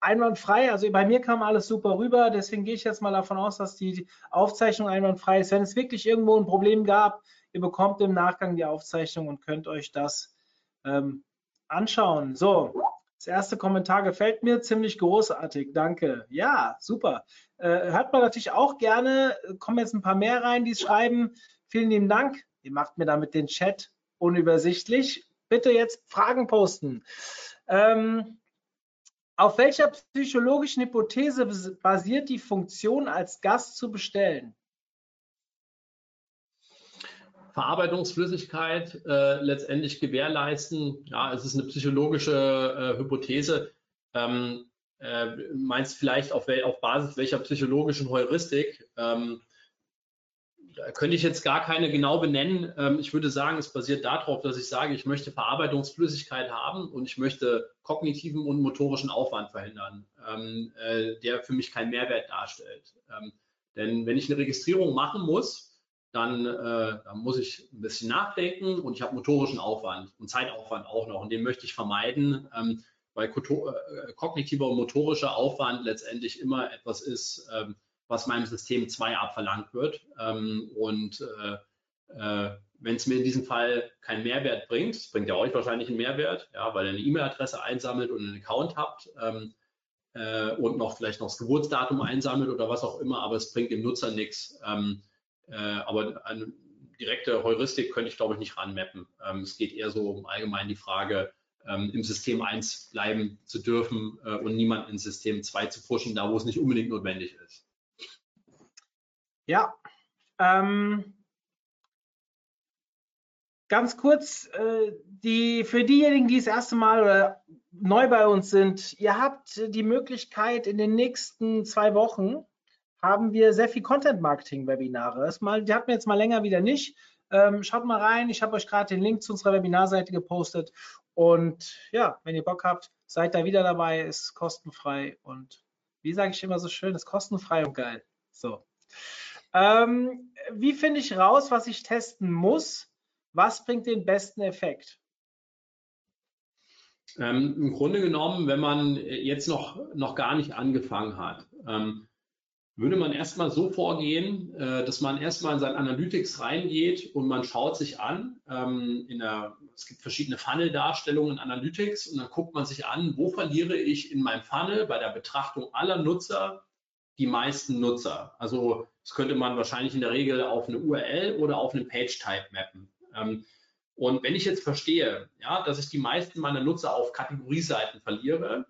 einwandfrei. Also bei mir kam alles super rüber. Deswegen gehe ich jetzt mal davon aus, dass die Aufzeichnung einwandfrei ist. Wenn es wirklich irgendwo ein Problem gab, ihr bekommt im Nachgang die Aufzeichnung und könnt euch das ähm, anschauen. So, das erste Kommentar gefällt mir ziemlich großartig. Danke. Ja, super. Äh, hört man natürlich auch gerne. Kommen jetzt ein paar mehr rein, die es schreiben. Vielen lieben Dank. Ihr macht mir damit den Chat unübersichtlich. Bitte jetzt Fragen posten. Ähm, auf welcher psychologischen Hypothese basiert die Funktion als Gast zu bestellen? Verarbeitungsflüssigkeit äh, letztendlich gewährleisten. Ja, es ist eine psychologische äh, Hypothese. Ähm, äh, meinst vielleicht auf, auf, Basis welcher psychologischen Heuristik? Ähm, könnte ich jetzt gar keine genau benennen. Ähm, ich würde sagen, es basiert darauf, dass ich sage, ich möchte Verarbeitungsflüssigkeit haben und ich möchte kognitiven und motorischen Aufwand verhindern, ähm, äh, der für mich keinen Mehrwert darstellt. Ähm, denn wenn ich eine Registrierung machen muss, dann, äh, dann muss ich ein bisschen nachdenken und ich habe motorischen Aufwand und Zeitaufwand auch noch und den möchte ich vermeiden, ähm, weil äh, kognitiver und motorischer Aufwand letztendlich immer etwas ist, ähm, was meinem System 2 abverlangt wird. Ähm, und äh, äh, wenn es mir in diesem Fall keinen Mehrwert bringt, bringt ja euch wahrscheinlich einen Mehrwert, ja, weil ihr eine E-Mail-Adresse einsammelt und einen Account habt ähm, äh, und noch vielleicht noch das Geburtsdatum einsammelt oder was auch immer, aber es bringt dem Nutzer nichts. Ähm, äh, aber eine direkte Heuristik könnte ich, glaube ich, nicht ranmappen. Ähm, es geht eher so um allgemein die Frage, ähm, im System 1 bleiben zu dürfen äh, und niemanden ins System 2 zu pushen, da wo es nicht unbedingt notwendig ist. Ja, ähm, ganz kurz, äh, die, für diejenigen, die das erste Mal neu bei uns sind, ihr habt die Möglichkeit in den nächsten zwei Wochen haben wir sehr viel Content-Marketing-Webinare. Die hatten wir jetzt mal länger wieder nicht. Ähm, schaut mal rein. Ich habe euch gerade den Link zu unserer Webinarseite gepostet. Und ja, wenn ihr Bock habt, seid da wieder dabei. Ist kostenfrei und wie sage ich immer so schön, ist kostenfrei und geil. So. Ähm, wie finde ich raus, was ich testen muss? Was bringt den besten Effekt? Ähm, Im Grunde genommen, wenn man jetzt noch, noch gar nicht angefangen hat. Ähm, würde man erstmal so vorgehen, äh, dass man erstmal in sein Analytics reingeht und man schaut sich an, ähm, der, es gibt verschiedene Funnel-Darstellungen in Analytics und dann guckt man sich an, wo verliere ich in meinem Funnel bei der Betrachtung aller Nutzer die meisten Nutzer. Also das könnte man wahrscheinlich in der Regel auf eine URL oder auf einen Page-Type mappen. Ähm, und wenn ich jetzt verstehe, ja, dass ich die meisten meiner Nutzer auf Kategorieseiten verliere,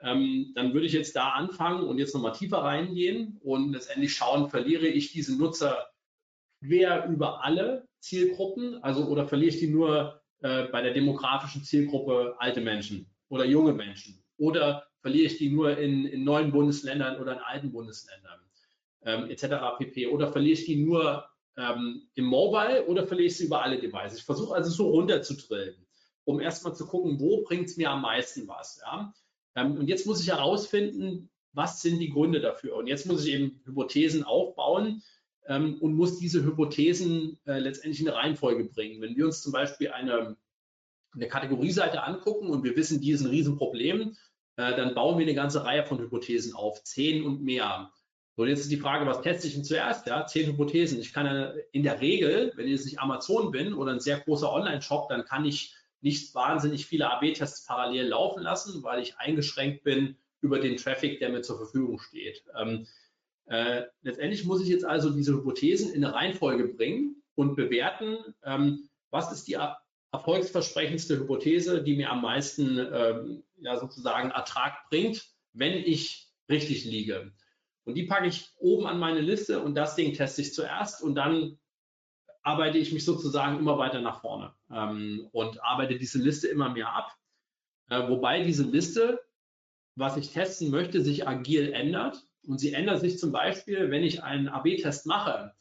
ähm, dann würde ich jetzt da anfangen und jetzt nochmal tiefer reingehen und letztendlich schauen, verliere ich diese Nutzer quer über alle Zielgruppen, also oder verliere ich die nur äh, bei der demografischen Zielgruppe alte Menschen oder junge Menschen oder verliere ich die nur in, in neuen Bundesländern oder in alten Bundesländern ähm, etc. pp. Oder verliere ich die nur ähm, im Mobile oder verliere ich sie über alle Devices? Ich versuche also so runterzudrillen, um erstmal zu gucken, wo bringt es mir am meisten was. Ja? Ähm, und jetzt muss ich herausfinden, was sind die Gründe dafür? Und jetzt muss ich eben Hypothesen aufbauen ähm, und muss diese Hypothesen äh, letztendlich in eine Reihenfolge bringen. Wenn wir uns zum Beispiel eine, eine Kategorieseite angucken und wir wissen, die ist ein Riesenproblem, äh, dann bauen wir eine ganze Reihe von Hypothesen auf, zehn und mehr. So, jetzt ist die Frage, was teste ich denn zuerst? Ja, zehn Hypothesen. Ich kann in der Regel, wenn ich jetzt nicht Amazon bin oder ein sehr großer Online-Shop, dann kann ich nicht wahnsinnig viele AB-Tests parallel laufen lassen, weil ich eingeschränkt bin über den Traffic, der mir zur Verfügung steht. Ähm, äh, letztendlich muss ich jetzt also diese Hypothesen in eine Reihenfolge bringen und bewerten, ähm, was ist die erfolgsversprechendste Hypothese, die mir am meisten ähm, ja, sozusagen Ertrag bringt, wenn ich richtig liege. Und die packe ich oben an meine Liste und das Ding teste ich zuerst und dann arbeite ich mich sozusagen immer weiter nach vorne ähm, und arbeite diese Liste immer mehr ab. Äh, wobei diese Liste, was ich testen möchte, sich agil ändert. Und sie ändert sich zum Beispiel, wenn ich einen AB-Test mache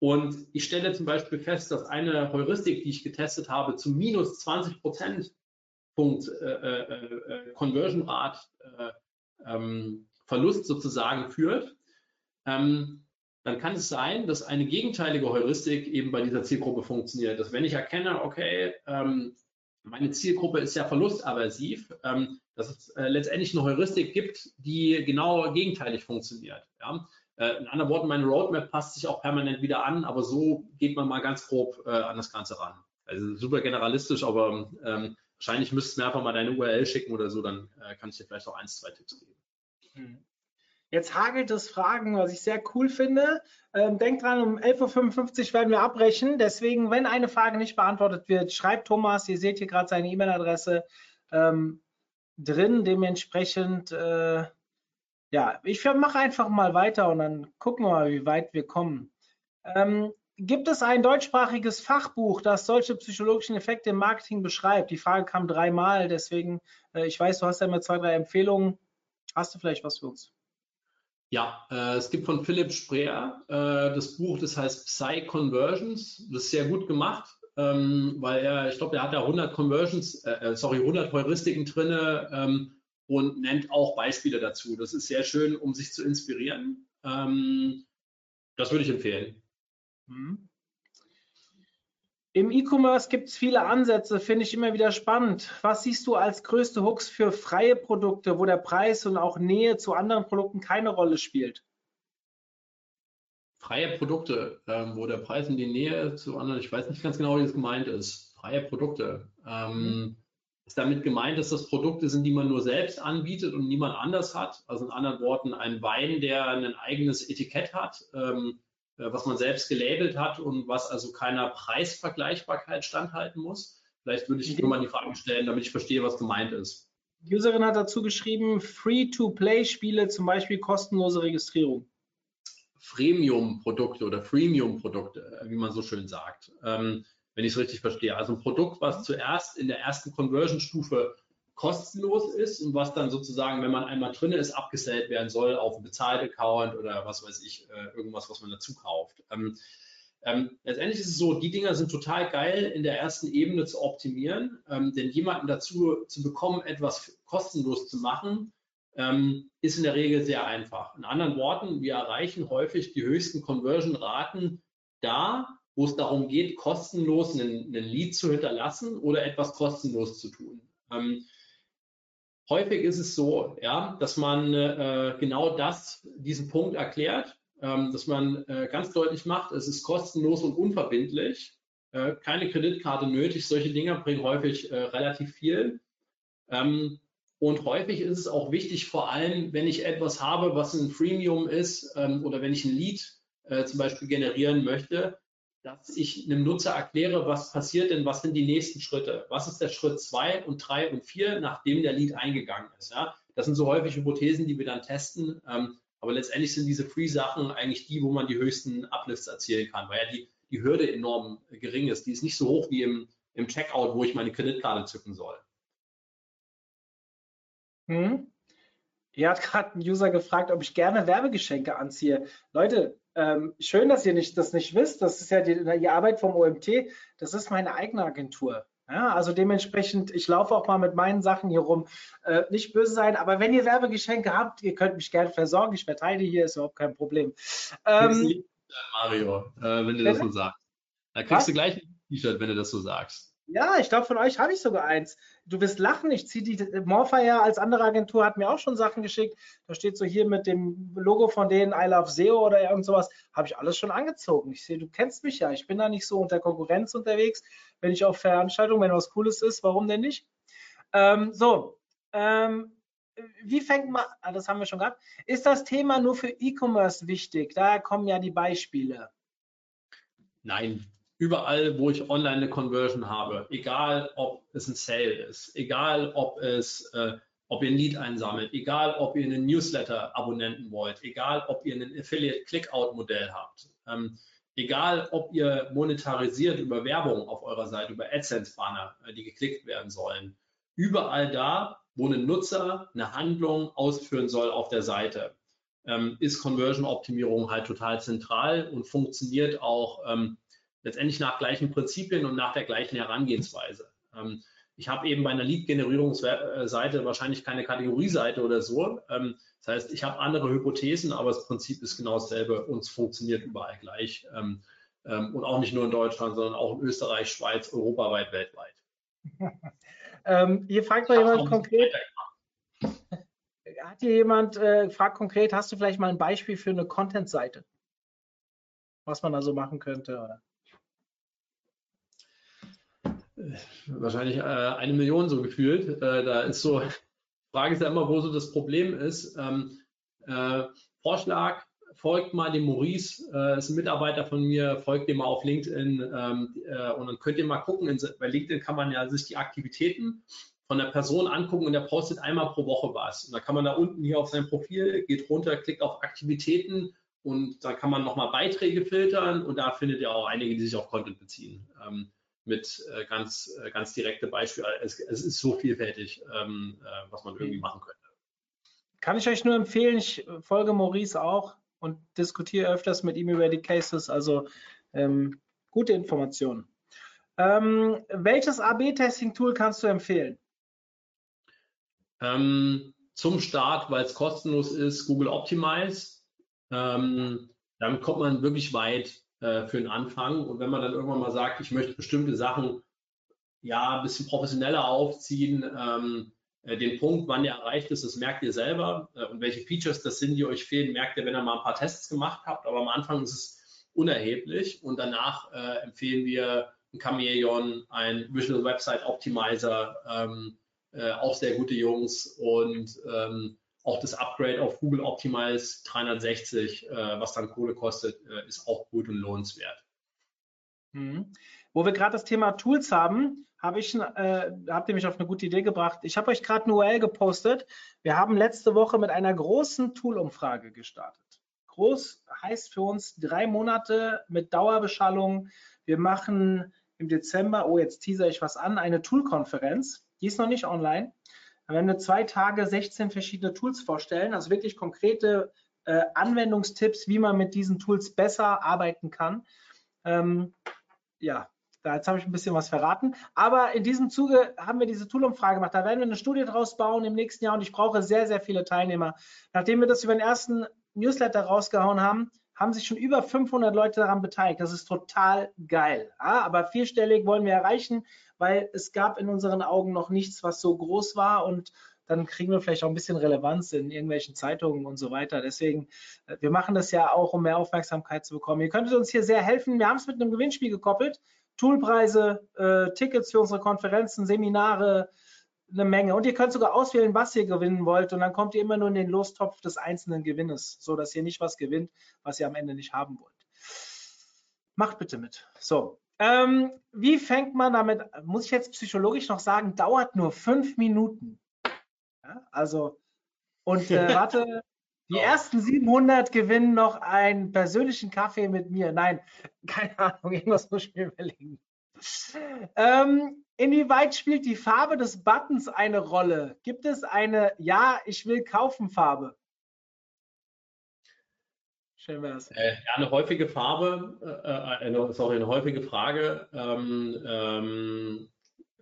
und ich stelle zum Beispiel fest, dass eine Heuristik, die ich getestet habe, zu minus 20 Prozent Punkt äh, äh, äh, Conversion Rate äh, ähm, Verlust sozusagen führt, ähm, dann kann es sein, dass eine gegenteilige Heuristik eben bei dieser Zielgruppe funktioniert. Dass wenn ich erkenne, okay, ähm, meine Zielgruppe ist ja verlustaversiv, ähm, dass es äh, letztendlich eine Heuristik gibt, die genau gegenteilig funktioniert. Ja? Äh, in anderen Worten, meine Roadmap passt sich auch permanent wieder an, aber so geht man mal ganz grob äh, an das Ganze ran. Also super generalistisch, aber ähm, wahrscheinlich müsstest du mir einfach mal deine URL schicken oder so, dann äh, kann ich dir vielleicht auch eins, zwei Tipps geben. Hm. Jetzt hagelt es Fragen, was ich sehr cool finde. Ähm, denkt dran, um 11.55 Uhr werden wir abbrechen. Deswegen, wenn eine Frage nicht beantwortet wird, schreibt Thomas. Ihr seht hier gerade seine E-Mail-Adresse ähm, drin. Dementsprechend, äh, ja, ich mache einfach mal weiter und dann gucken wir mal, wie weit wir kommen. Ähm, gibt es ein deutschsprachiges Fachbuch, das solche psychologischen Effekte im Marketing beschreibt? Die Frage kam dreimal, deswegen, äh, ich weiß, du hast ja immer zwei, drei Empfehlungen. Hast du vielleicht was für uns? Ja, äh, es gibt von Philipp Spreer äh, das Buch, das heißt Psy Conversions. Das ist sehr gut gemacht, ähm, weil er, ich glaube, er hat da 100 Conversions, äh, äh, sorry, 100 Heuristiken drinne ähm, und nennt auch Beispiele dazu. Das ist sehr schön, um sich zu inspirieren. Ähm, das würde ich empfehlen. Mhm. Im E-Commerce gibt es viele Ansätze, finde ich immer wieder spannend. Was siehst du als größte Hooks für freie Produkte, wo der Preis und auch Nähe zu anderen Produkten keine Rolle spielt? Freie Produkte, ähm, wo der Preis und die Nähe zu anderen, ich weiß nicht ganz genau, wie das gemeint ist. Freie Produkte. Ähm, mhm. Ist damit gemeint, dass das Produkte sind, die man nur selbst anbietet und niemand anders hat? Also in anderen Worten, ein Wein, der ein eigenes Etikett hat. Ähm, äh, was man selbst gelabelt hat und was also keiner Preisvergleichbarkeit standhalten muss. Vielleicht würde ich nur mal die Frage stellen, damit ich verstehe, was gemeint ist. Die Userin hat dazu geschrieben, Free-to-Play-Spiele, zum Beispiel kostenlose Registrierung. Freemium-Produkte oder Freemium-Produkte, wie man so schön sagt, ähm, wenn ich es richtig verstehe. Also ein Produkt, was zuerst in der ersten Conversion-Stufe kostenlos ist und was dann sozusagen, wenn man einmal drin ist, abgesellt werden soll auf einen Bezahlt-Account oder was weiß ich, äh, irgendwas, was man dazu kauft. Ähm, ähm, letztendlich ist es so, die Dinger sind total geil in der ersten Ebene zu optimieren, ähm, denn jemanden dazu zu bekommen, etwas kostenlos zu machen, ähm, ist in der Regel sehr einfach. In anderen Worten, wir erreichen häufig die höchsten Conversion-Raten da, wo es darum geht, kostenlos einen, einen Lead zu hinterlassen oder etwas kostenlos zu tun. Ähm, Häufig ist es so, ja, dass man äh, genau das, diesen Punkt erklärt, ähm, dass man äh, ganz deutlich macht, es ist kostenlos und unverbindlich, äh, keine Kreditkarte nötig. Solche Dinge bringen häufig äh, relativ viel. Ähm, und häufig ist es auch wichtig, vor allem, wenn ich etwas habe, was ein Freemium ist ähm, oder wenn ich ein Lead äh, zum Beispiel generieren möchte, dass ich einem Nutzer erkläre, was passiert denn, was sind die nächsten Schritte, was ist der Schritt zwei und drei und vier, nachdem der Lead eingegangen ist. Ja? Das sind so häufig Hypothesen, die wir dann testen, ähm, aber letztendlich sind diese Free-Sachen eigentlich die, wo man die höchsten Uplifts erzielen kann, weil ja die, die Hürde enorm gering ist. Die ist nicht so hoch wie im, im Checkout, wo ich meine Kreditkarte zücken soll. Hm. Hier hat gerade ein User gefragt, ob ich gerne Werbegeschenke anziehe. Leute, ähm, schön, dass ihr nicht, das nicht wisst. Das ist ja die, die Arbeit vom OMT. Das ist meine eigene Agentur. Ja, also dementsprechend, ich laufe auch mal mit meinen Sachen hier rum. Äh, nicht böse sein, aber wenn ihr Werbegeschenke habt, ihr könnt mich gerne versorgen. Ich verteile hier, ist überhaupt kein Problem. Ähm, Mario, äh, wenn du das so sagst. Da kriegst was? du gleich ein T-Shirt, wenn du das so sagst. Ja, ich glaube, von euch habe ich sogar eins. Du wirst lachen, ich ziehe die, Morfire als andere Agentur hat mir auch schon Sachen geschickt. Da steht so hier mit dem Logo von denen, I love SEO oder irgend sowas. Habe ich alles schon angezogen. Ich sehe, du kennst mich ja. Ich bin da nicht so unter Konkurrenz unterwegs. Wenn ich auf Veranstaltungen, wenn was Cooles ist, warum denn nicht? Ähm, so, ähm, wie fängt man, ah, das haben wir schon gehabt, ist das Thema nur für E-Commerce wichtig? Daher kommen ja die Beispiele. Nein, überall, wo ich online eine Conversion habe, egal ob es ein Sale ist, egal ob es äh, ob ihr ein Lead einsammelt, egal ob ihr einen Newsletter-Abonnenten wollt, egal ob ihr ein Affiliate-Click-Out-Modell habt, ähm, egal ob ihr monetarisiert über Werbung auf eurer Seite, über AdSense-Banner, äh, die geklickt werden sollen, überall da, wo ein Nutzer eine Handlung ausführen soll auf der Seite, ähm, ist Conversion-Optimierung halt total zentral und funktioniert auch ähm, letztendlich nach gleichen Prinzipien und nach der gleichen Herangehensweise. Ähm, ich habe eben bei einer Lead-Generierungsseite wahrscheinlich keine Kategorieseite oder so. Ähm, das heißt, ich habe andere Hypothesen, aber das Prinzip ist genau dasselbe und es funktioniert überall gleich. Ähm, ähm, und auch nicht nur in Deutschland, sondern auch in Österreich, Schweiz, europaweit, weltweit. ähm, hier fragt mal jemand konkret. Hat hier jemand äh, fragt konkret, hast du vielleicht mal ein Beispiel für eine Content-Seite? Was man da so machen könnte? Oder? Wahrscheinlich äh, eine Million so gefühlt. Äh, da ist so, Frage ist ja immer, wo so das Problem ist. Ähm, äh, Vorschlag, folgt mal dem Maurice, äh, ist ein Mitarbeiter von mir, folgt dem mal auf LinkedIn ähm, äh, und dann könnt ihr mal gucken, in, bei LinkedIn kann man ja sich die Aktivitäten von der Person angucken und der postet einmal pro Woche was. Und da kann man da unten hier auf sein Profil, geht runter, klickt auf Aktivitäten und da kann man nochmal Beiträge filtern und da findet ihr auch einige, die sich auf Content beziehen. Ähm, mit äh, ganz, äh, ganz direkte Beispiele. Es, es ist so vielfältig, ähm, äh, was man irgendwie mhm. machen könnte. Kann ich euch nur empfehlen, ich folge Maurice auch und diskutiere öfters mit ihm über die Cases, also ähm, gute Informationen. Ähm, welches AB-Testing-Tool kannst du empfehlen? Ähm, zum Start, weil es kostenlos ist, Google Optimize. Ähm, damit kommt man wirklich weit äh, für den Anfang. Und wenn man dann irgendwann mal sagt, ich möchte bestimmte Sachen ja ein bisschen professioneller aufziehen, ähm, äh, den Punkt, wann der erreicht ist, das merkt ihr selber. Äh, und welche Features das sind, die euch fehlen, merkt ihr, wenn ihr mal ein paar Tests gemacht habt. Aber am Anfang ist es unerheblich und danach äh, empfehlen wir ein Chameleon, ein Visual Website Optimizer, ähm, äh, auch sehr gute Jungs und ähm, auch das Upgrade auf Google Optimize 360, äh, was dann Kohle kostet, äh, ist auch gut und lohnenswert. Mhm. Wo wir gerade das Thema Tools haben, habe ich, äh, habt ihr mich auf eine gute Idee gebracht. Ich habe euch gerade eine URL gepostet. Wir haben letzte Woche mit einer großen Tool-Umfrage gestartet. Groß heißt für uns drei Monate mit Dauerbeschallung. Wir machen im Dezember, oh, jetzt teaser ich was an, eine Tool-Konferenz. Die ist noch nicht online. Da werden wir zwei Tage 16 verschiedene Tools vorstellen, also wirklich konkrete äh, Anwendungstipps, wie man mit diesen Tools besser arbeiten kann. Ähm, ja, da jetzt habe ich ein bisschen was verraten. Aber in diesem Zuge haben wir diese Tool-Umfrage gemacht. Da werden wir eine Studie draus bauen im nächsten Jahr und ich brauche sehr, sehr viele Teilnehmer. Nachdem wir das über den ersten Newsletter rausgehauen haben, haben sich schon über 500 Leute daran beteiligt. Das ist total geil. Ja, aber vierstellig wollen wir erreichen, weil es gab in unseren Augen noch nichts, was so groß war und dann kriegen wir vielleicht auch ein bisschen Relevanz in irgendwelchen Zeitungen und so weiter. Deswegen, äh, wir machen das ja auch, um mehr Aufmerksamkeit zu bekommen. Ihr könntet uns hier sehr helfen. Wir haben es mit einem Gewinnspiel gekoppelt. Toolpreise, äh, Tickets für unsere Konferenzen, Seminare, eine Menge. Und ihr könnt sogar auswählen, was ihr gewinnen wollt. Und dann kommt ihr immer nur in den Lostopf des einzelnen Gewinnes, sodass ihr nicht was gewinnt, was ihr am Ende nicht haben wollt. Macht bitte mit. So. Ähm, wie fängt man damit, muss ich jetzt psychologisch noch sagen, dauert nur fünf Minuten. Ja, also, und äh, warte, die ersten 700 gewinnen noch einen persönlichen Kaffee mit mir. Nein, keine Ahnung, irgendwas muss ich mir überlegen. Ähm, inwieweit spielt die Farbe des Buttons eine Rolle? Gibt es eine Ja, ich will kaufen Farbe? Schön wär's. Äh, ja, eine häufige Farbe, äh, äh, eine, sorry, eine häufige Frage. Ähm, ähm,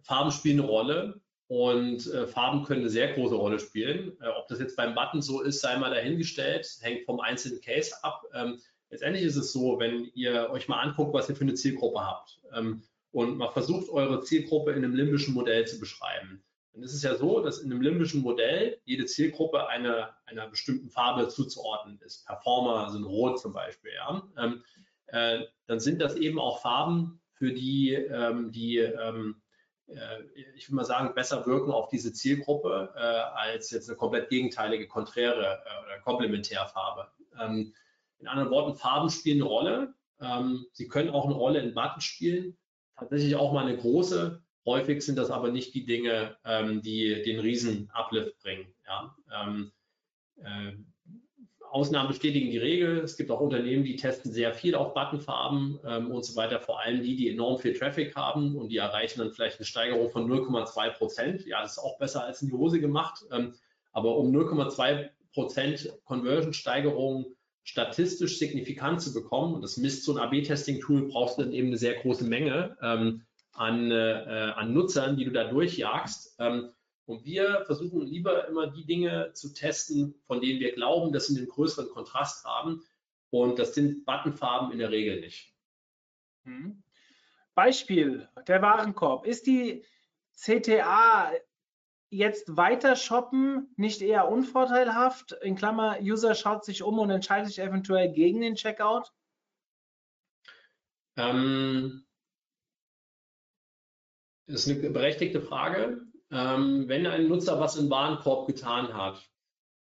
Farben spielen eine Rolle und äh, Farben können eine sehr große Rolle spielen. Äh, ob das jetzt beim Button so ist, sei mal dahingestellt, hängt vom einzelnen Case ab. Ähm, letztendlich ist es so, wenn ihr euch mal anguckt, was ihr für eine Zielgruppe habt. Ähm, und man versucht, eure Zielgruppe in einem limbischen Modell zu beschreiben. Ist es ja so, dass in einem limbischen Modell jede Zielgruppe eine, einer bestimmten Farbe zuzuordnen ist. Performer sind rot zum Beispiel. Ja? Ähm, äh, dann sind das eben auch Farben, für die, ähm, die ähm, äh, ich will mal sagen, besser wirken auf diese Zielgruppe äh, als jetzt eine komplett gegenteilige, konträre äh, oder Komplementärfarbe. Ähm, in anderen Worten, Farben spielen eine Rolle. Ähm, sie können auch eine Rolle in Button spielen tatsächlich auch mal eine große Häufig sind das aber nicht die Dinge, ähm, die den riesen Uplift bringen. Ja? Ähm, äh, Ausnahmen bestätigen die Regel. Es gibt auch Unternehmen, die testen sehr viel auf Buttonfarben ähm, und so weiter. Vor allem die, die enorm viel Traffic haben und die erreichen dann vielleicht eine Steigerung von 0,2 Prozent. Ja, das ist auch besser als in die Hose gemacht. Ähm, aber um 0,2 Prozent Conversion-Steigerung statistisch signifikant zu bekommen, und das misst so ein AB-Testing-Tool, brauchst du dann eben eine sehr große Menge ähm, an, äh, an Nutzern, die du da durchjagst. Ähm, und wir versuchen lieber immer die Dinge zu testen, von denen wir glauben, dass sie einen größeren Kontrast haben. Und das sind Buttonfarben in der Regel nicht. Mhm. Beispiel, der Warenkorb. Ist die CTA jetzt weiter shoppen nicht eher unvorteilhaft? In Klammer, User schaut sich um und entscheidet sich eventuell gegen den Checkout? Ähm, ist eine berechtigte Frage ähm, wenn ein Nutzer was im Warenkorb getan hat,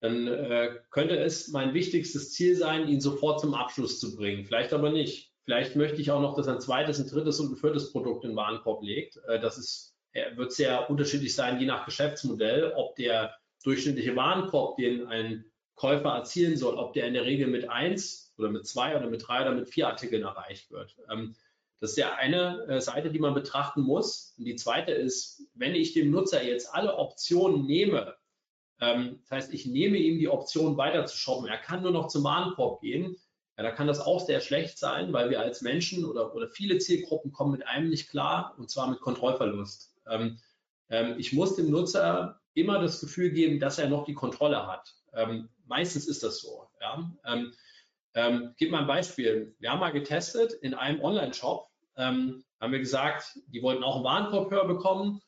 dann äh, könnte es mein wichtigstes Ziel sein, ihn sofort zum Abschluss zu bringen. Vielleicht aber nicht. Vielleicht möchte ich auch noch, dass ein zweites, ein drittes und ein viertes Produkt in den Warenkorb legt. Äh, das ist, äh, wird sehr unterschiedlich sein, je nach Geschäftsmodell, ob der durchschnittliche Warenkorb, den ein Käufer erzielen soll, ob der in der Regel mit eins oder mit zwei oder mit drei oder mit vier Artikeln erreicht wird. Ähm, das ist ja eine äh, Seite, die man betrachten muss. Und die zweite ist, wenn ich dem Nutzer jetzt alle Optionen nehme, ähm, das heißt, ich nehme ihm die Option weiter zu shoppen, er kann nur noch zum Warenkorb gehen, ja, da kann das auch sehr schlecht sein, weil wir als Menschen oder, oder viele Zielgruppen kommen mit einem nicht klar, und zwar mit Kontrollverlust. Ähm, ähm, ich muss dem Nutzer immer das Gefühl geben, dass er noch die Kontrolle hat. Ähm, meistens ist das so. Ja? Ähm, ähm, gebe mal ein Beispiel. Wir haben mal getestet in einem Online-Shop, ähm, haben wir gesagt, die wollten auch einen Warenkorb höher bekommen.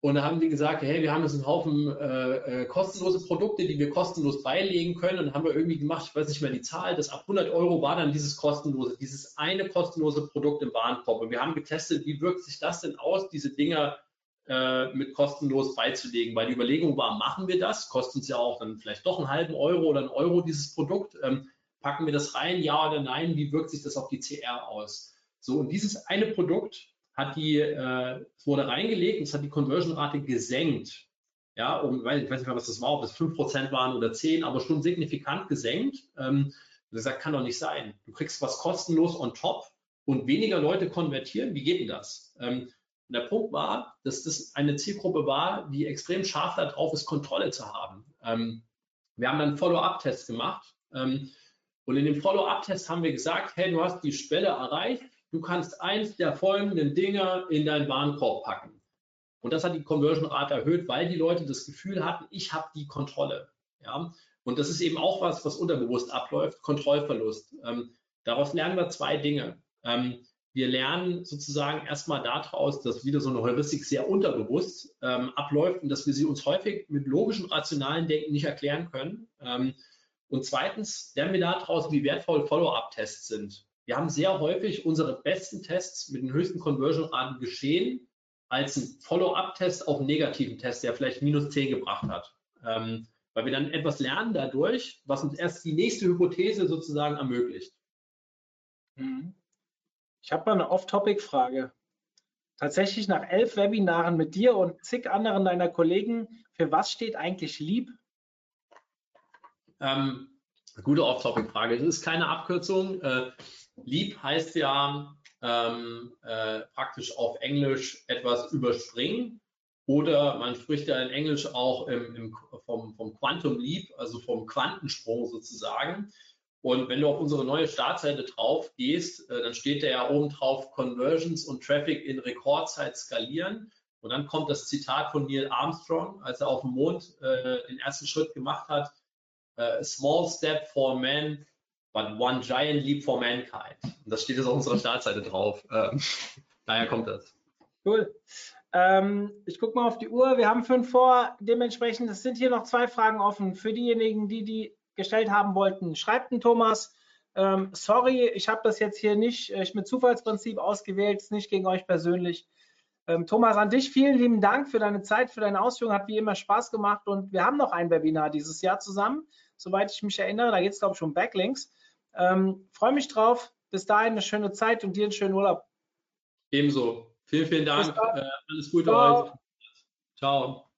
Und da haben die gesagt, hey, wir haben jetzt einen Haufen äh, äh, kostenlose Produkte, die wir kostenlos beilegen können. Und haben wir irgendwie gemacht, ich weiß nicht mehr die Zahl, das ab 100 Euro war dann dieses kostenlose, dieses eine kostenlose Produkt im Warenkorb. Und wir haben getestet, wie wirkt sich das denn aus, diese Dinger äh, mit kostenlos beizulegen. Weil die Überlegung war, machen wir das? Kostet uns ja auch dann vielleicht doch einen halben Euro oder einen Euro dieses Produkt. Ähm, Packen wir das rein, ja oder nein? Wie wirkt sich das auf die CR aus? So, und dieses eine Produkt hat die, äh, wurde reingelegt und es hat die Conversion-Rate gesenkt. Ja, um, ich weiß nicht mehr, was das war, ob es 5% waren oder 10, aber schon signifikant gesenkt. Ähm, gesagt, kann doch nicht sein. Du kriegst was kostenlos on top und weniger Leute konvertieren. Wie geht denn das? Ähm, der Punkt war, dass das eine Zielgruppe war, die extrem scharf darauf ist, Kontrolle zu haben. Ähm, wir haben dann Follow-up-Tests gemacht. Ähm, und in dem Follow-up-Test haben wir gesagt, hey, du hast die Schwelle erreicht, du kannst eins der folgenden Dinge in deinen Warenkorb packen. Und das hat die Conversion-Rate erhöht, weil die Leute das Gefühl hatten, ich habe die Kontrolle. Ja? Und das ist eben auch was, was unterbewusst abläuft, Kontrollverlust. Ähm, daraus lernen wir zwei Dinge. Ähm, wir lernen sozusagen erstmal daraus, dass wieder so eine Heuristik sehr unterbewusst ähm, abläuft und dass wir sie uns häufig mit logischem, rationalen Denken nicht erklären können. Ähm, und zweitens lernen wir daraus, wie wertvoll Follow-up-Tests sind. Wir haben sehr häufig unsere besten Tests mit den höchsten Conversion-Raten geschehen, als ein Follow-up-Test auf einen negativen Test, der vielleicht minus 10 gebracht hat. Ähm, weil wir dann etwas lernen dadurch, was uns erst die nächste Hypothese sozusagen ermöglicht. Mhm. Ich habe mal eine Off-Topic-Frage. Tatsächlich nach elf Webinaren mit dir und zig anderen deiner Kollegen, für was steht eigentlich Lieb? Ähm, gute Off-Topic-Frage. Das ist keine Abkürzung. Äh, lieb heißt ja ähm, äh, praktisch auf Englisch etwas überspringen. Oder man spricht ja in Englisch auch im, im, vom, vom Quantum Leap, also vom Quantensprung sozusagen. Und wenn du auf unsere neue Startseite drauf gehst, äh, dann steht da ja oben drauf Conversions und Traffic in Rekordzeit skalieren. Und dann kommt das Zitat von Neil Armstrong, als er auf dem Mond äh, den ersten Schritt gemacht hat a small step for man, but one giant leap for mankind. Und das steht jetzt auf unserer Startseite drauf. Ähm, daher kommt das. Cool. Ähm, ich gucke mal auf die Uhr. Wir haben fünf vor. Dementsprechend, es sind hier noch zwei Fragen offen. Für diejenigen, die die gestellt haben wollten, schreibt ein Thomas. Ähm, sorry, ich habe das jetzt hier nicht äh, ich mit Zufallsprinzip ausgewählt, ist nicht gegen euch persönlich. Ähm, Thomas, an dich vielen lieben Dank für deine Zeit, für deine Ausführungen. Hat wie immer Spaß gemacht und wir haben noch ein Webinar dieses Jahr zusammen soweit ich mich erinnere. Da geht es, glaube ich, um Backlinks. Ähm, Freue mich drauf. Bis dahin eine schöne Zeit und dir einen schönen Urlaub. Ebenso. Vielen, vielen Dank. Äh, alles Gute Ciao. euch. Ciao.